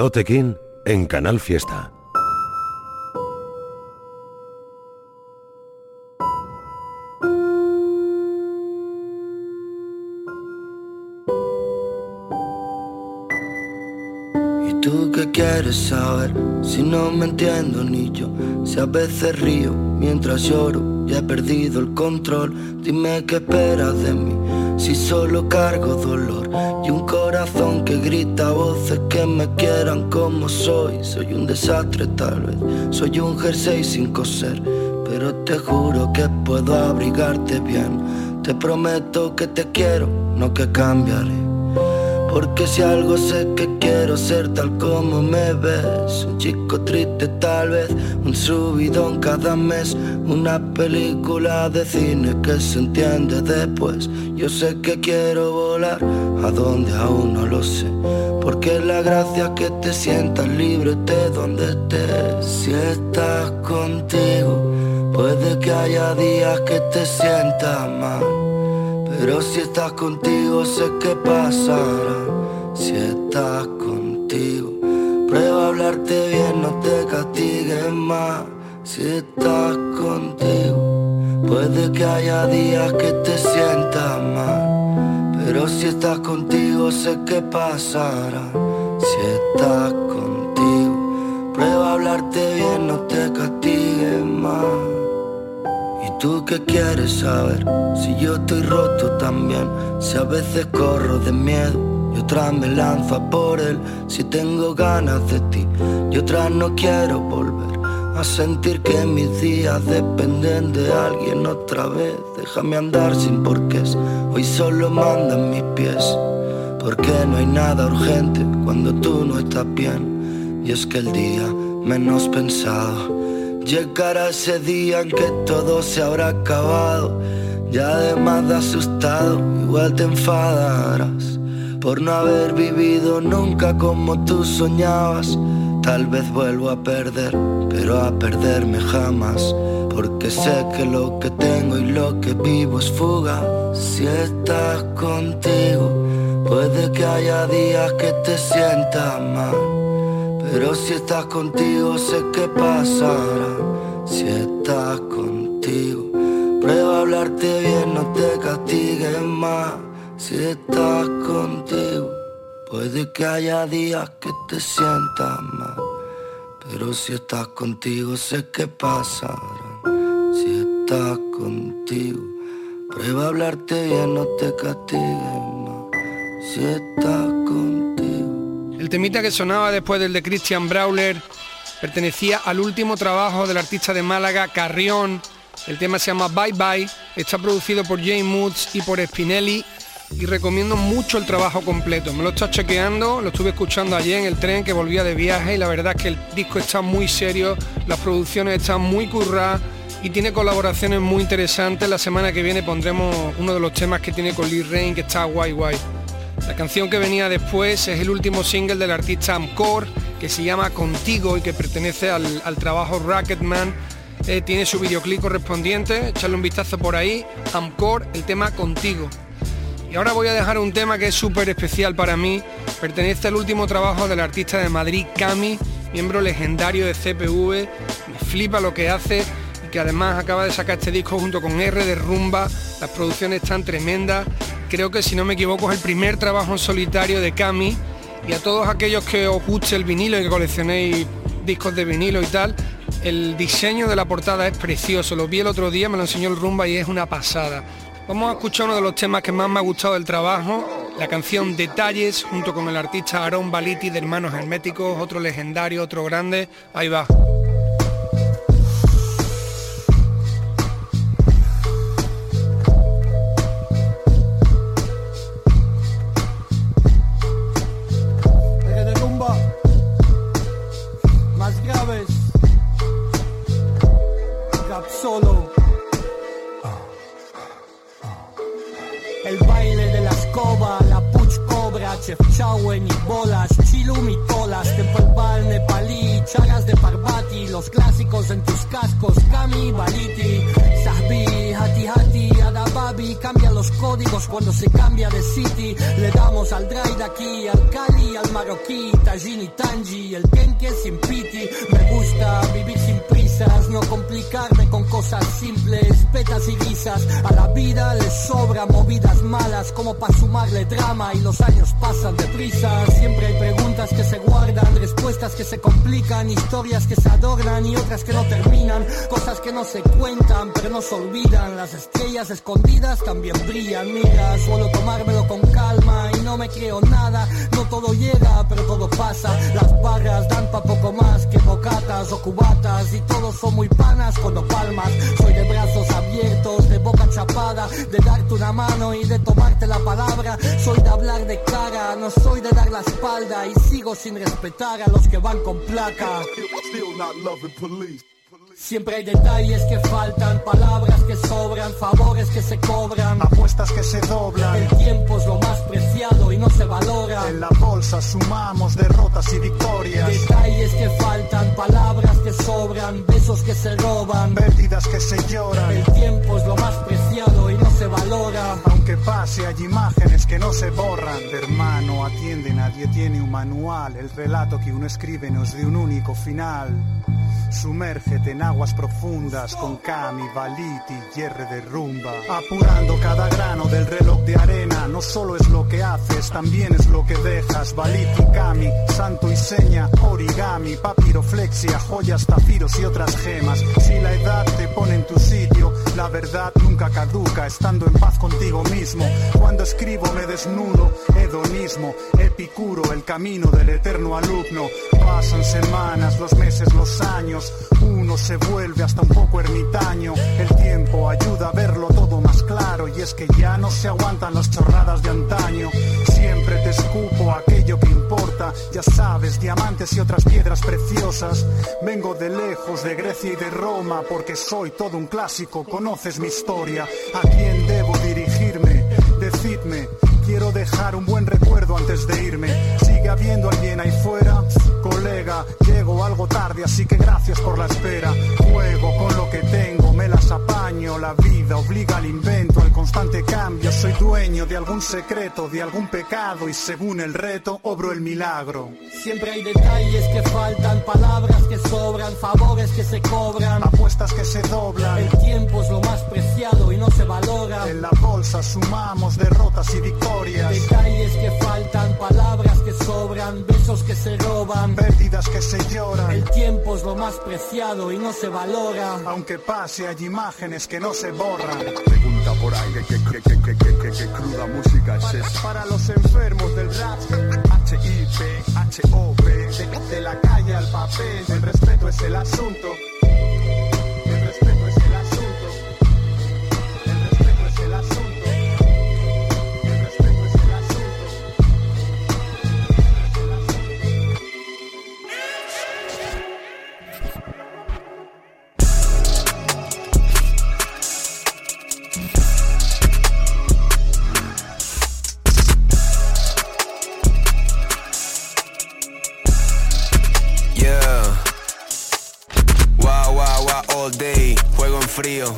[SPEAKER 1] Tote en Canal Fiesta.
[SPEAKER 20] Saber? Si no me entiendo ni yo, si a veces río mientras lloro y he perdido el control, dime qué esperas de mí. Si solo cargo dolor y un corazón que grita voces que me quieran como soy. Soy un desastre tal vez, soy un jersey sin coser, pero te juro que puedo abrigarte bien. Te prometo que te quiero, no que cambiaré. Porque si algo sé que quiero ser tal como me ves Un chico triste tal vez, un subidón cada mes Una película de cine que se entiende después. Yo sé que quiero volar, a donde aún no lo sé. Porque la gracia que te sientas libre de donde estés. Si estás contigo, puede que haya días que te sientas mal pero si estás contigo sé que pasará. Si estás contigo Prueba a hablarte bien, no te castigues más. Si estás contigo Puede que haya días que te sientas mal. Pero si estás contigo sé que pasará. Si estás contigo Prueba a hablarte bien, no te castigues más ¿Tú qué quieres saber? Si yo estoy roto también, si a veces corro de miedo y otra me lanzo a por él, si tengo ganas de ti y otra no quiero volver a sentir que mis días dependen de alguien otra vez. Déjame andar sin porqués, hoy solo mandan mis pies, porque no hay nada urgente cuando tú no estás bien. Y es que el día menos pensado Llegará ese día en que todo se habrá acabado. Ya además de asustado, igual te enfadarás por no haber vivido nunca como tú soñabas. Tal vez vuelvo a perder, pero a perderme jamás. Porque sé que lo que tengo y lo que vivo es fuga. Si estás contigo, puede que haya días que te sientas mal. Pero si estás contigo sé que pasará. Si estás contigo Prueba a hablarte bien, no te castigues más. Si estás contigo Puede que haya días que te sientas mal. Pero si estás contigo sé que pasará. Si estás contigo Prueba a hablarte bien, no te castigues más. Si estás contigo
[SPEAKER 3] el temita que sonaba después del de Christian Brawler pertenecía al último trabajo del artista de Málaga, Carrión. El tema se llama Bye Bye, está producido por James Moods y por Spinelli y recomiendo mucho el trabajo completo. Me lo está chequeando, lo estuve escuchando ayer en el tren que volvía de viaje y la verdad es que el disco está muy serio, las producciones están muy curradas y tiene colaboraciones muy interesantes. La semana que viene pondremos uno de los temas que tiene con Lee Rain que está guay guay. La canción que venía después es el último single del artista Amcor, que se llama Contigo y que pertenece al, trabajo Racketman. Eh, tiene su videoclip correspondiente, echarle un vistazo por ahí. Amcor, el tema Contigo. Y ahora voy a dejar un tema que es súper especial para mí. Pertenece al último trabajo del artista de Madrid, Cami, miembro legendario de CPV. Me flipa lo que hace que además acaba de sacar este disco junto con R de Rumba, las producciones están tremendas, creo que si no me equivoco es el primer trabajo en solitario de Cami, y a todos aquellos que os guste el vinilo y que coleccionéis discos de vinilo y tal, el diseño de la portada es precioso, lo vi el otro día, me lo enseñó el Rumba y es una pasada. Vamos a escuchar uno de los temas que más me ha gustado del trabajo, la canción Detalles, junto con el artista Aaron Baliti de Hermanos Herméticos, otro legendario, otro grande. Ahí va.
[SPEAKER 21] Chef Chowen y bolas, chilumitolas, tempalpal, nepalí, chagas de Parvati, los clásicos en tus cascos, Kami, Baliti, Sahbi, Hati Hati, Adababi, cambia los códigos cuando se cambia de city, le damos al de aquí, al Cali, al marroquí, Tajini, Tanji, el Kenke sin piti, me gusta vivir sin prisas, no complicarme con cosas simples, petas y risas, a la vida le sobra movidas malas como para sumarle drama y los años pasan deprisa. Siempre hay preguntas que se guardan, respuestas que se complican, historias que se adornan y otras que no terminan. Cosas que no se cuentan, pero no se olvidan. Las estrellas escondidas también brillan. Mira, suelo tomármelo con calma y no me creo nada. No todo llega, pero todo pasa. Las barras dan pa' poco más que bocatas o cubatas y todos son muy panas cuando palmas. Soy de brazos abiertos, de boca chapada, de darte una mano y de tomarte la palabra. Soy de hablar de cara no soy de dar la espalda y sigo sin respetar a los que van con placa. Siempre hay detalles que faltan, palabras que sobran, favores que se cobran,
[SPEAKER 22] apuestas que se doblan.
[SPEAKER 21] El tiempo es lo más preciado y no se valora.
[SPEAKER 22] En la bolsa sumamos derrotas y victorias.
[SPEAKER 21] Detalles que faltan, palabras que sobran, besos que se roban,
[SPEAKER 22] pérdidas que se lloran.
[SPEAKER 21] El tiempo es lo más preciado y no se valora.
[SPEAKER 22] Aunque pase, hay imágenes que no se borran. hermano, atiende, nadie tiene un manual. El relato que uno escribe no es de un único final. Sumérgete en aguas profundas con Kami, Valiti, hierre de rumba. Apurando cada grano del reloj de arena, no solo es lo que haces, también es lo que dejas. Valiti, Kami, santo y seña, origami, papiroflexia, joyas, zafiros y otras gemas. Si la edad te pone en tu sitio, la verdad nunca caduca, estando en paz contigo mismo. Cuando escribo me desnudo, hedonismo, epicuro, el camino del eterno alumno. Pasan semanas, los meses, los años, uno se vuelve hasta un poco ermitaño. El tiempo ayuda a más claro y es que ya no se aguantan las chorradas de antaño. Siempre te escupo aquello que importa, ya sabes, diamantes y otras piedras preciosas. Vengo de lejos, de Grecia y de Roma, porque soy todo un clásico, conoces mi historia. ¿A quién debo dirigirme? Decidme, quiero dejar un buen recuerdo antes de irme. Sigue habiendo alguien ahí fuera, colega, llego algo tarde, así que gracias por la espera. Juego con lo que tengo, me las apaño. La vida obliga al invento, al constante cambio. Soy dueño de algún secreto, de algún pecado y según el reto obro el milagro.
[SPEAKER 21] Siempre hay detalles que faltan, palabras que sobran, favores que se cobran,
[SPEAKER 22] apuestas que se doblan.
[SPEAKER 21] El tiempo es lo más preciado y no se valora.
[SPEAKER 22] En la bolsa sumamos derrotas y victorias.
[SPEAKER 21] Detalles que faltan, palabras que sobran, besos que se roban,
[SPEAKER 22] pérdidas que se lloran.
[SPEAKER 21] El tiempo es lo más preciado y no se valora.
[SPEAKER 22] Aunque pase, hay imágenes que no se borran.
[SPEAKER 23] Pregunta por ahí que, que, que, que, que, que cruda música es esa.
[SPEAKER 22] Para los enfermos del rap,
[SPEAKER 23] H-I-P, H-O-P,
[SPEAKER 22] de, de la calle al papel, el respeto es el asunto.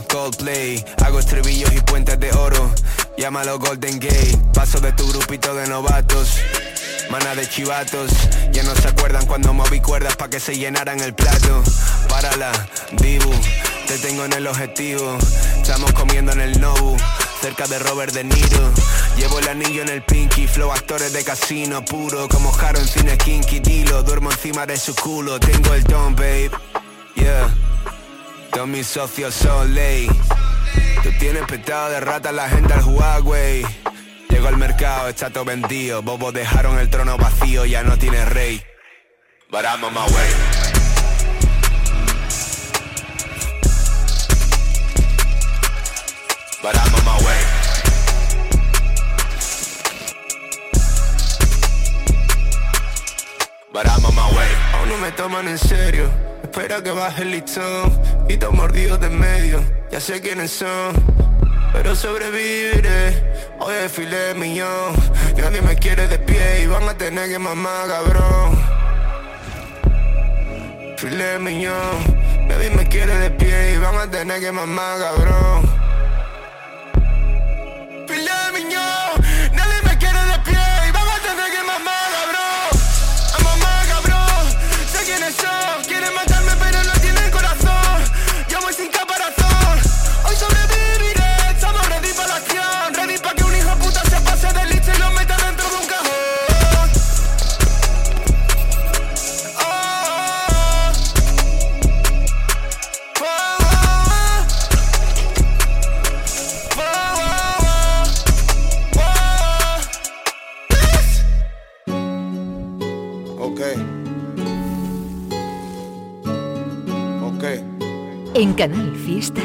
[SPEAKER 4] Coldplay. Hago estribillos y puentes de oro. Llámalo Golden Gate. Paso de tu grupito de novatos. Mana de chivatos. Ya no se acuerdan cuando moví cuerdas pa' que se llenaran el plato. Párala, Dibu.
[SPEAKER 24] te tengo en el objetivo. Estamos comiendo en el Nobu, cerca de Robert De Niro. Llevo el anillo en el pinky, flow actores de casino puro, como Jaro en cine kinky, dilo. Duermo encima de su culo, tengo el don, babe. Yeah. Todos mis socios son ley. Tú tienes petado de rata la gente al Huawei. Llego al mercado, está todo vendido. Bobos dejaron el trono vacío, ya no tiene rey. But I'm on my way. But I'm on my way. But I'm on my way. Aún no me toman en serio. Espera que baje el listón. Y dos mordidos de medio. Ya sé quiénes son. Pero sobreviviré. Hoy desfilé millón. Nadie me quiere de pie y van a tener que mamar, cabrón. Filé millón. Nadie me quiere de pie y van a tener que mamar, cabrón.
[SPEAKER 25] En Canal Fiesta.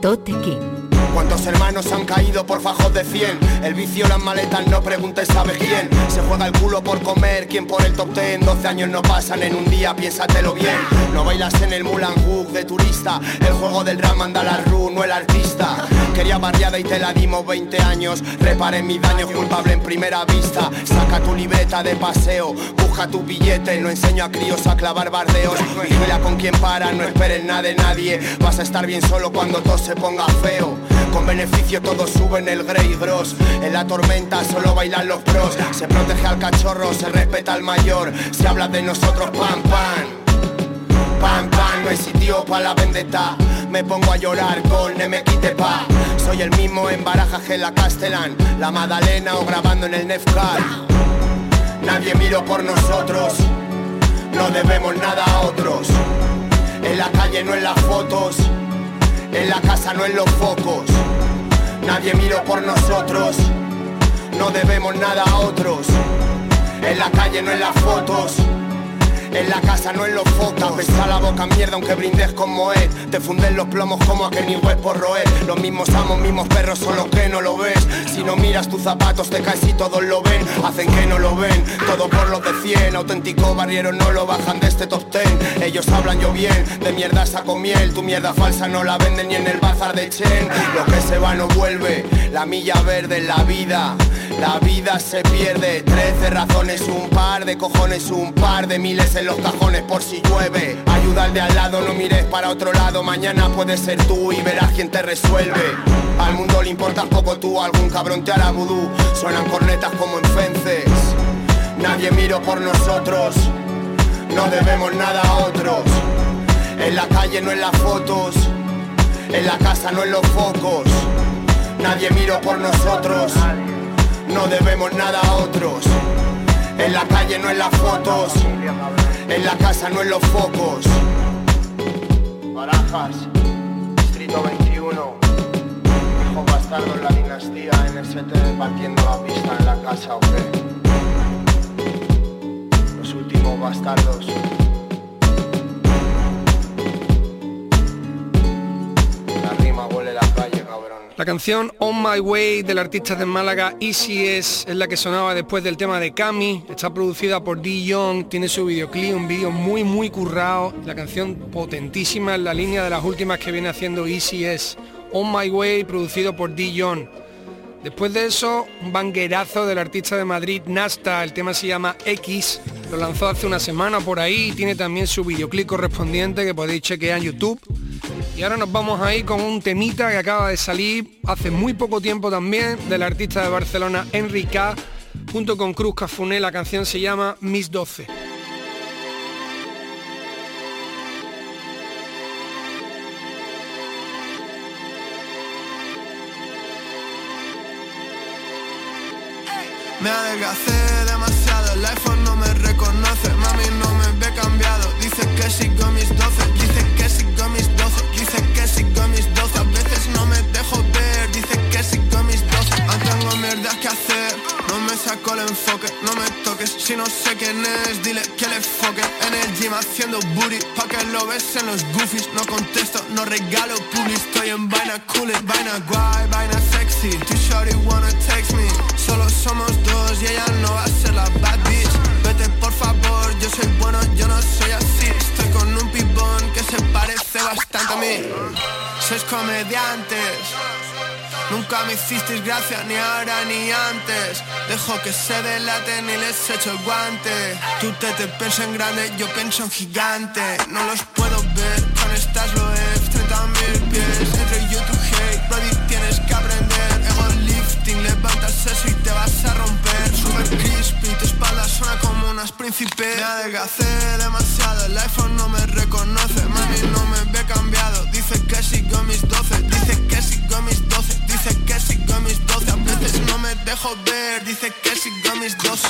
[SPEAKER 25] Tote King.
[SPEAKER 24] ¿Cuántos hermanos han caído por fajos de 100? El vicio, las maletas, no preguntes, ¿sabes quién? Se juega el culo por comer, ¿quién por el top 10? 12 años no pasan en un día, piénsatelo bien No bailas en el Mulan Hook de turista El juego del rap manda la ru, no el artista Quería barriada y te la dimos 20 años Reparen mis daños, culpable en primera vista Saca tu libreta de paseo Busca tu billete, no enseño a críos a clavar bardeos Vigila con quien para, no esperes nada de nadie Vas a estar bien solo cuando todo se ponga feo con beneficio todos suben el Grey Gross En la tormenta solo bailan los pros. Se protege al cachorro, se respeta al mayor. Se habla de nosotros, pam, pam. Pam, pam, no hay sitio para la vendetta. Me pongo a llorar con me quite pa Soy el mismo en Barajas que la Castellán. La Madalena o grabando en el Nefcar Nadie miro por nosotros. No debemos nada a otros. En la calle no en las fotos en la casa no en los focos. Nadie miró por nosotros. No debemos nada a otros. En la calle no en las fotos. En la casa no en los focos. Pesa la boca mierda aunque brindes con Moed Te funden los plomos como a Kenny West por roer Los mismos amos, mismos perros, solo que no lo ves. Si no miras tus zapatos te caes y todos lo ven. Hacen que no lo ven, todo por los de 100 Auténtico barriero no lo bajan de este top 10 Ellos hablan yo bien, de mierda saco miel. Tu mierda falsa no la venden ni en el bazar de Chen. Lo que se va no vuelve, la milla verde en la vida. La vida se pierde, trece razones, un par de cojones, un par de miles en los cajones por si llueve. Ayuda al de al lado, no mires para otro lado, mañana puede ser tú y verás quién te resuelve. Al mundo le importas poco tú, algún cabrón te hará vudú, suenan cornetas como en fences. Nadie miro por nosotros, no debemos nada a otros. En la calle no en las fotos, en la casa no en los focos. Nadie miro por nosotros no debemos nada a otros. En la calle no en las fotos, en la casa no en los focos. Barajas, Distrito 21, hijo bastardo en la dinastía, NST partiendo la pista en la casa, ¿o qué? Los últimos bastardos. La
[SPEAKER 3] canción On My Way del artista de Málaga Easy es, es la que sonaba después del tema de Cami, está producida por D. Young, tiene su videoclip, un vídeo muy muy currado, la canción potentísima en la línea de las últimas que viene haciendo Easy es On My Way, producido por D. Young. Después de eso, un banguerazo del artista de Madrid, Nasta, el tema se llama X, lo lanzó hace una semana por ahí, tiene también su videoclip correspondiente que podéis chequear en YouTube. Y ahora nos vamos ahí con un temita que acaba de salir hace muy poco tiempo también del artista de Barcelona Enrique. junto con Cruz Cafuné. La canción se llama Mis 12.
[SPEAKER 6] Me adelgacé demasiado, el iPhone no me que sigo mis 12 Dice que sigo mis 12, dice que sigo mis 12 A veces no me dejo ver, dice que sigo mis 12 Aún tengo mierdas que hacer, no me saco el enfoque No me toques, si no sé quién es, dile que le foque En el gym haciendo booty, pa' que lo ves en los goofies No contesto, no regalo publi, estoy en vaina cool Vaina guay, vaina sexy, too shorty wanna text me Solo somos dos y ella no va a ser la bad bitch Vete por favor, yo soy bueno, yo no soy así bastante a mí. Sois comediantes. Nunca me hicisteis gracia ni ahora ni antes. Dejo que se delaten y les echo el guante. Tú te, te piensas en grande, yo pienso en gigante. No los puedo ver, con estas lo es 30 mil pies. Entre YouTube hate, brody tienes que aprender. Ego lifting, levantas eso y te vas a romper Crispy, tu espalda suena como unas príncipes Me adelgacé demasiado, el iPhone no me reconoce. Mami no me ve cambiado, dice que sigo mis 12 Dice que sigo mis 12, dice que sigo mis 12 A veces no me dejo ver, dice que sigo mis 12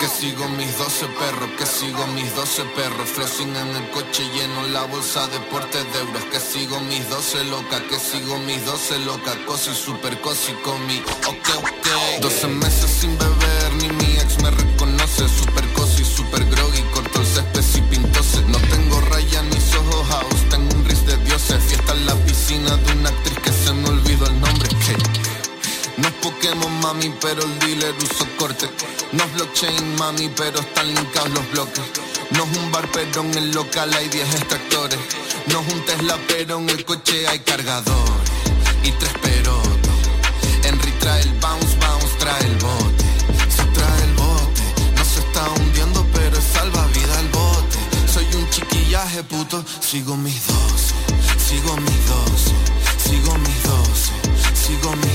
[SPEAKER 26] Que sigo mis 12 perros, que sigo mis 12 perros Flossing en el coche lleno la bolsa de porte de euros. Que sigo mis 12 locas, que sigo mis 12 locas Cosi, super cosi con mi ok, ok. 12 meses sin beber, Super cosi, super groggy, corto el césped y pintose No tengo raya ni soho house, tengo un ris de dioses Fiesta en la piscina de una actriz que se me olvidó el nombre no es Pokémon mami, pero el dealer usó corte. No es blockchain mami, pero están linkados los bloques. No es un bar, pero en el local hay 10 extractores. No es un Tesla, pero en el coche hay cargador. Y tres perotos. Henry trae el bounce, bounce, trae el bote. Sigo mis 12, sigo mis 12, sigo mis 12, sigo mis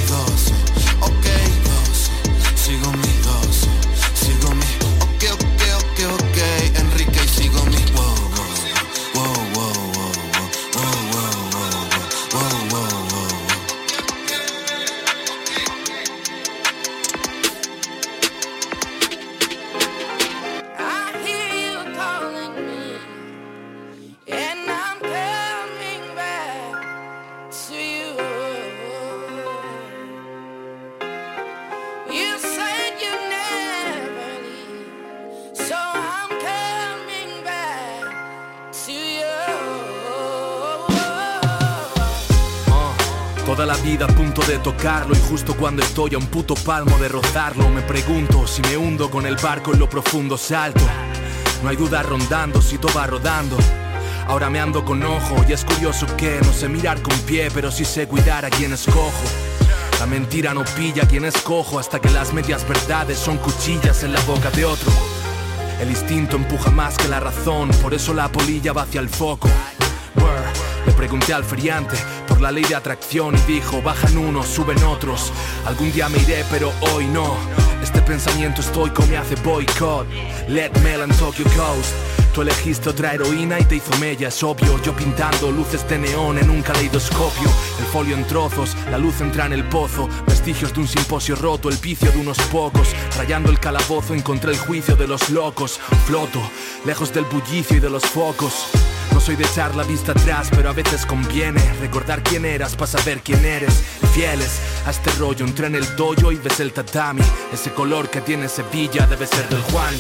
[SPEAKER 24] tocarlo y justo cuando estoy a un puto palmo de rozarlo me pregunto si me hundo con el barco en lo profundo salto. No hay duda rondando si todo va rodando. Ahora me ando con ojo y es curioso que no sé mirar con pie, pero sí sé cuidar a quien escojo. La mentira no pilla a quien escojo hasta que las medias verdades son cuchillas en la boca de otro. El instinto empuja más que la razón, por eso la polilla va hacia el foco. Le pregunté al feriante por la ley de atracción y dijo, bajan unos, suben otros. Algún día me iré, pero hoy no. Este pensamiento estoico me hace boycott. Let Melon Tokyo Coast. Tú elegiste otra heroína y te hizo mella, es obvio. Yo pintando luces de neón en un caleidoscopio. El folio en trozos, la luz entra en el pozo. Vestigios de un simposio roto, el vicio de unos pocos. Rayando el calabozo encontré el juicio de los locos. Floto, lejos del bullicio y de los focos. No soy de echar la vista atrás, pero a veces conviene recordar quién eras para saber quién eres. Fieles a este rollo, entré en el dojo y ves el tatami. Ese color que tiene Sevilla debe ser del Juan.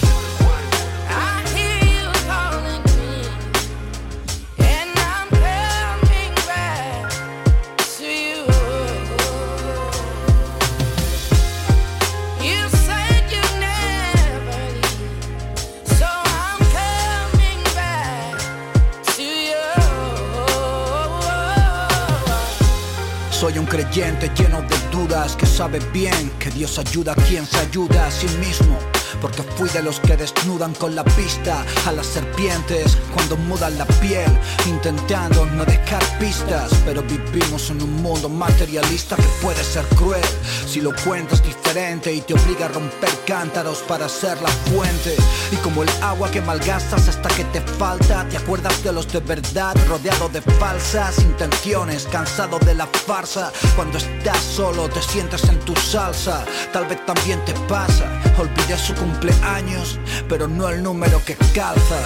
[SPEAKER 17] Creyente lleno de dudas que sabe bien que Dios ayuda a quien se ayuda a sí mismo.
[SPEAKER 27] Porque fui de los que desnudan con la pista a las serpientes cuando mudan la piel, intentando no dejar pistas, pero vivimos en un mundo materialista que puede ser cruel si lo cuentas diferente y te obliga a romper cántaros para ser la fuente. Y como el agua que malgastas hasta que te falta, te acuerdas de los de verdad, rodeado de falsas intenciones, cansado de la farsa. Cuando estás solo te sientes en tu salsa, tal vez también te pasa. Olvidé su cumpleaños, pero no el número que calza.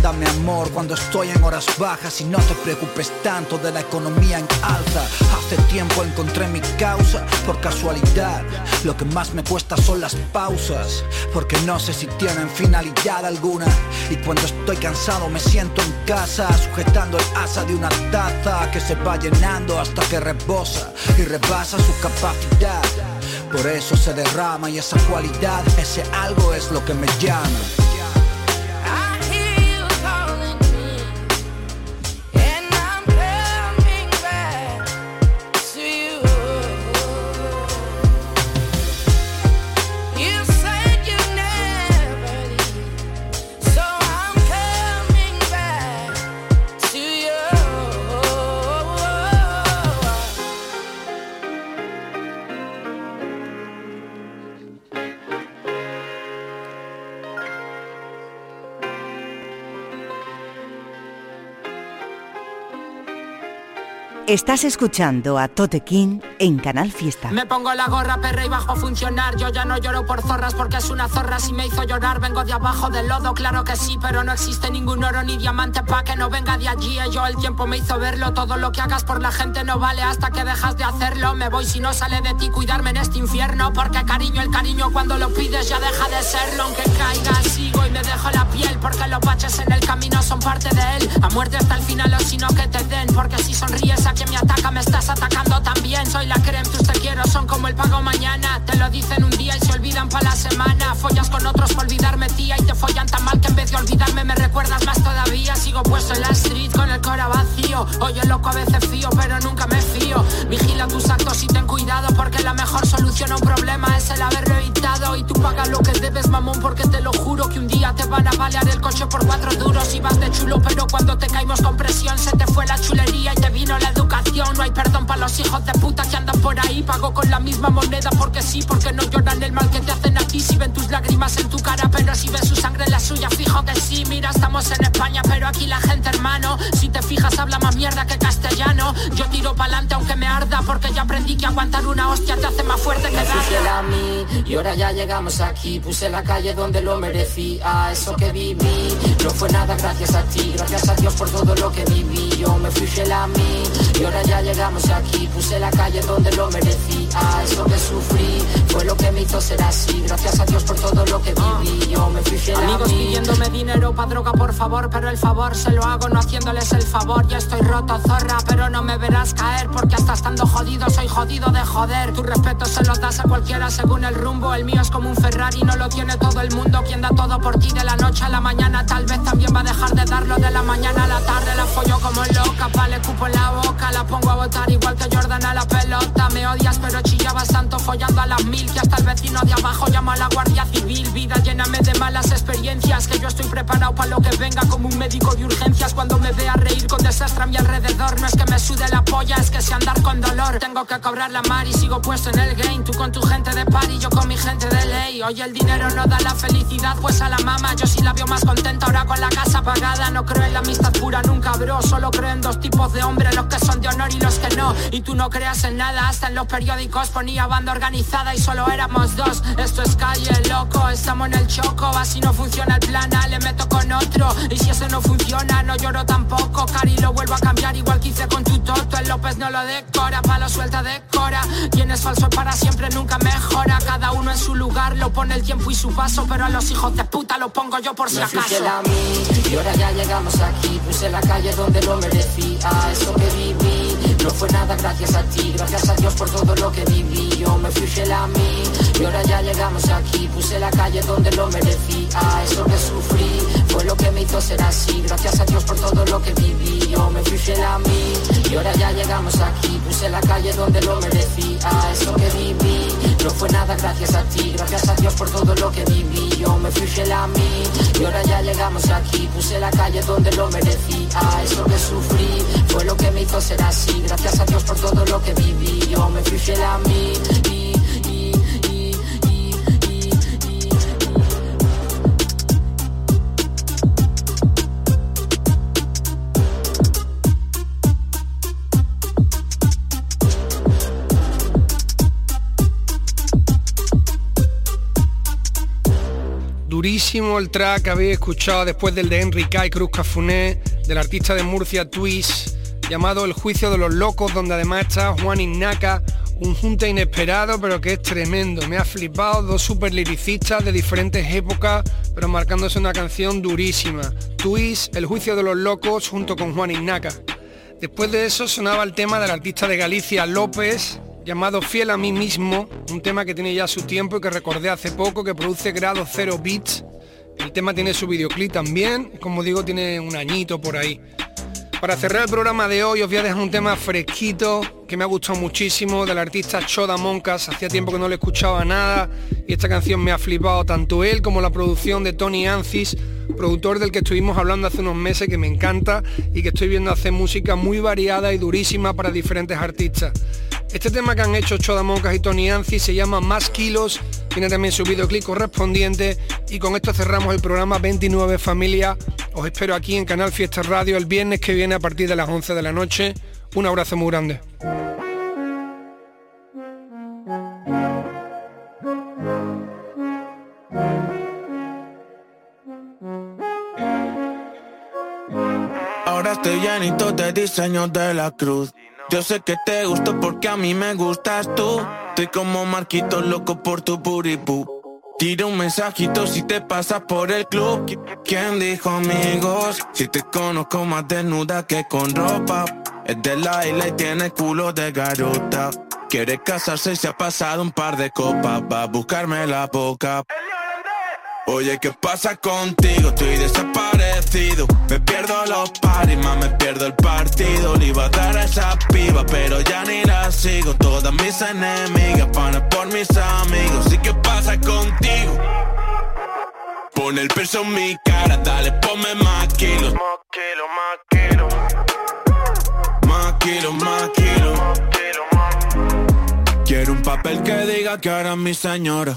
[SPEAKER 27] Dame amor cuando estoy en horas bajas y no te preocupes tanto de la economía en alza. Hace tiempo encontré mi causa por casualidad. Lo que más me cuesta son las pausas, porque no sé si tienen finalidad alguna. Y cuando estoy cansado me siento en casa, sujetando el asa de una taza que se va llenando hasta que rebosa y rebasa su capacidad. Por eso se derrama y esa cualidad, ese algo es lo que me llama.
[SPEAKER 28] Estás escuchando a Tote King en Canal Fiesta.
[SPEAKER 29] Me pongo la gorra, perra y bajo a funcionar. Yo ya no lloro por zorras porque es una zorra. Si me hizo llorar, vengo de abajo del lodo, claro que sí, pero no existe ningún oro ni diamante pa' que no venga de allí. Yo el tiempo me hizo verlo. Todo lo que hagas por la gente no vale hasta que dejas de hacerlo. Me voy si no sale de ti cuidarme en este infierno. Porque cariño, el cariño cuando lo pides ya deja de serlo. Aunque caiga, sigo y me dejo la piel. Porque los baches en el camino son parte de él. A muerte hasta el final o si no que te den. Porque si sonríes a quien me ataca, me estás atacando también. Soy la creme, tus te quiero, son como el pago mañana. Te lo dicen un día y se olvidan para la semana. Follas con otros por olvidarme, tía, y te follan tan mal que en vez de olvidarme me recuerdas más todavía. Sigo puesto en la street con el cora vacío. Oye, loco, a veces fío, pero nunca me fío. Vigila tus actos y ten cuidado, porque la mejor solución a un problema es el haberlo evitado. Y tú pagas lo que debes, mamón, porque te lo juro que un día te van a balear el coche por cuatro duros y vas de chulo, pero cuando te caímos con presión se te fue la chulería y te vino la educación. No hay perdón para los hijos de puta que andan por ahí. Pago con la misma moneda porque sí, porque no lloran el mal que te hacen a ti. Si ven tus lágrimas en tu cara, pero si ves su sangre en la suya, fijo que sí. Mira, estamos en España, pero aquí la gente, hermano. Si te fijas, habla más mierda que castellano. Yo tiro pa'lante aunque me arda, porque ya aprendí que aguantar una hostia te hace más fuerte que
[SPEAKER 30] Me fui fiel
[SPEAKER 29] darla.
[SPEAKER 30] a mí y ahora ya llegamos aquí. Puse la calle donde lo merecía. Eso que viví no fue nada gracias a ti. Gracias a Dios por todo lo que viví. Yo me fui fiel a mí y ahora ya llegamos aquí. Puse la calle donde lo merecía. Eso que sufrí fue lo que me hizo ser así. Gracias a Dios por todo lo que viví. Yo me fui fiel a
[SPEAKER 29] Amigos
[SPEAKER 30] mí.
[SPEAKER 29] pidiéndome dinero pa' droga, por favor, pero el favor se lo hago no haciéndoles el favor. Ya estoy roto, zorra, pero no me verás caer porque estando jodido soy jodido de joder. Tu respeto se lo das a cualquiera según el rumbo. El mío es como un Ferrari, no lo tiene todo el mundo. Quien da todo por ti de la noche a la mañana, tal vez también va a dejar de darlo de la mañana a la tarde. La follo como loca, vale, cupo en la boca, la pongo a votar igual que Jordan a la pelota. Me odias, pero chillabas tanto follando a las mil que hasta el vecino de abajo llama a la guardia civil. Vida lléname de malas experiencias, que yo estoy preparado para lo que venga como un médico de urgencias. Cuando me vea reír con desastre a mi alrededor, no es que me sude la polla, es que sé andar con dolor. Tengo que cobrar la mar y sigo puesto en el game. Tú con tu gente de party, yo con mi gente de ley. Hoy el dinero no da la felicidad, pues a la mama yo sí la veo más contenta ahora con la casa pagada. No creo en la amistad pura nunca, bro. Solo creo en dos tipos de hombres, los que son de honor y los que no. Y tú no creas en nada, hasta en los periódicos ponía banda organizada y solo éramos dos. Esto es calle, loco, estamos en el choco. Así no funciona el plan A, le meto con otro. Y si eso no funciona, no lloro tampoco. Cari lo vuelvo a cambiar igual que hice con tu toto. El López no lo decora, palo suelta decora. Quien es falso para siempre nunca mejora. Cada uno en su lugar lo pone el tiempo y su paso. Pero a los hijos de puta lo pongo yo por si
[SPEAKER 30] Me
[SPEAKER 29] acaso.
[SPEAKER 30] fiel a mí y ahora ya llegamos aquí. Puse la calle donde lo merecía. Eso que viví no fue nada gracias a ti. Gracias a Dios por todo lo que viví. Yo me fui fiel a mí y ahora ya llegamos aquí. Puse la calle donde lo merecía. Eso que sufrí fue lo que me hizo ser así. Gracias a Dios por todo lo que viví. Yo me fui fiel a mí. Y ahora ya llegamos aquí. Puse la calle donde lo merecía. Eso que viví.
[SPEAKER 29] No fue nada gracias a ti, gracias a Dios por todo lo que viví. Yo me fui fiel a mí. Y ahora ya llegamos aquí. Puse la calle donde lo merecía, es lo que sufrí. Fue lo que me hizo ser así, gracias a Dios por todo lo que viví. Yo me fui fiel a mí
[SPEAKER 3] durísimo el track que habéis escuchado después del de Enrique y Cruz Cafuné, del artista de Murcia Twist, llamado El Juicio de los Locos, donde además está Juan Innaca, un junte inesperado pero que es tremendo. Me ha flipado dos super liricistas de diferentes épocas, pero marcándose una canción durísima. Twist, El Juicio de los Locos, junto con Juan Innaca. Después de eso sonaba el tema del artista de Galicia López, llamado Fiel a mí mismo, un tema que tiene ya su tiempo y que recordé hace poco, que produce grado 0 bits. El tema tiene su videoclip también, como digo, tiene un añito por ahí. Para cerrar el programa de hoy os voy a dejar un tema fresquito que me ha gustado muchísimo del artista Choda Moncas. Hacía tiempo que no le escuchaba nada y esta canción me ha flipado tanto él como la producción de Tony Ancis, productor del que estuvimos hablando hace unos meses que me encanta y que estoy viendo hacer música muy variada y durísima para diferentes artistas. Este tema que han hecho Choda Moncas y Tony Anzi se llama Más Kilos, tiene también su videoclip correspondiente y con esto cerramos el programa 29 Familia. Os espero aquí en Canal Fiesta Radio el viernes que viene a partir de las 11 de la noche. Un abrazo muy grande.
[SPEAKER 31] Ahora estoy llenito de diseños de la cruz yo sé que te gusto porque a mí me gustas tú. Estoy como Marquito loco por tu puripú. Tira un mensajito si te pasas por el club. ¿Quién dijo amigos? Si te conozco más desnuda que con ropa. Es de la isla y tiene culo de garota. Quiere casarse y se ha pasado un par de copas. Va a buscarme la boca. Oye, ¿qué pasa contigo? Estoy desaparecido. Me pierdo los paris, más me pierdo el partido. Le iba a dar a esa piba, pero ya ni la sigo. Todas mis enemigas van por mis amigos. ¿Y qué pasa contigo? Pon el peso en mi cara, dale, ponme más kilos. Más kilos, más kilos. Más kilos, más kilos. Quiero un papel que diga que ahora mi señora.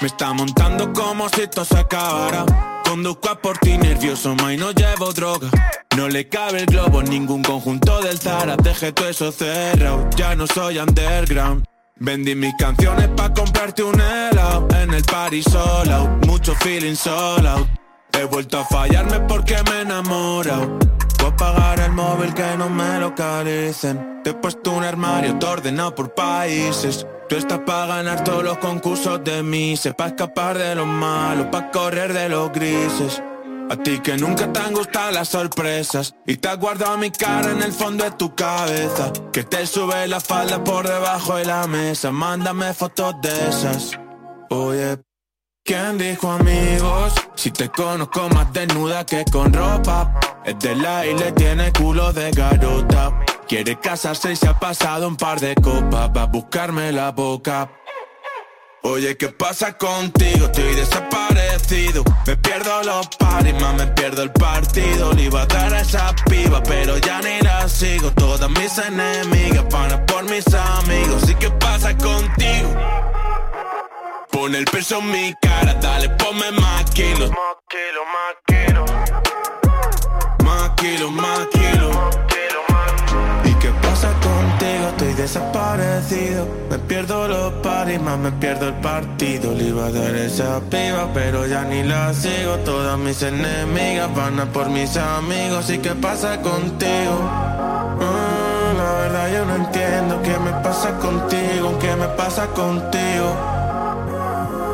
[SPEAKER 31] Me está montando como si esto se acabara. Conduzco a por ti nervioso, ma y no llevo droga. No le cabe el globo ningún conjunto del Zara. Deje todo eso cerrado, ya no soy underground. Vendí mis canciones pa' comprarte un helado En el party solo, mucho feeling solo He vuelto a fallarme porque me he enamorado Voy a pagar el móvil que no me localicen Te he puesto un armario todo ordenado por países Tú estás pa' ganar todos los concursos de mí, se pa' escapar de lo malo, pa' correr de los grises. A ti que nunca te han gustado las sorpresas y te has guardado mi cara en el fondo de tu cabeza. Que te sube la falda por debajo de la mesa, mándame fotos de esas. Oye, ¿quién dijo amigos? Si te conozco más desnuda que con ropa. Es de la y le tiene culo de garota. Quiere casarse y se ha pasado un par de copas. Va a buscarme la boca. Oye, ¿qué pasa contigo? Estoy desaparecido. Me pierdo los paris, más me pierdo el partido. Le iba a dar a esa piba, pero ya ni la sigo. Todas mis enemigas van por mis amigos. ¿Y qué pasa contigo? Pon el peso en mi cara, dale, ponme más kilos. Más kilos, más kilos. Más kilos, más kilos estoy desaparecido. Me pierdo los paris, más me pierdo el partido. Le iba a dar esa piba, pero ya ni la sigo. Todas mis enemigas van a por mis amigos. ¿Y qué pasa contigo? Ah, la verdad yo no entiendo qué me pasa contigo, qué me pasa contigo.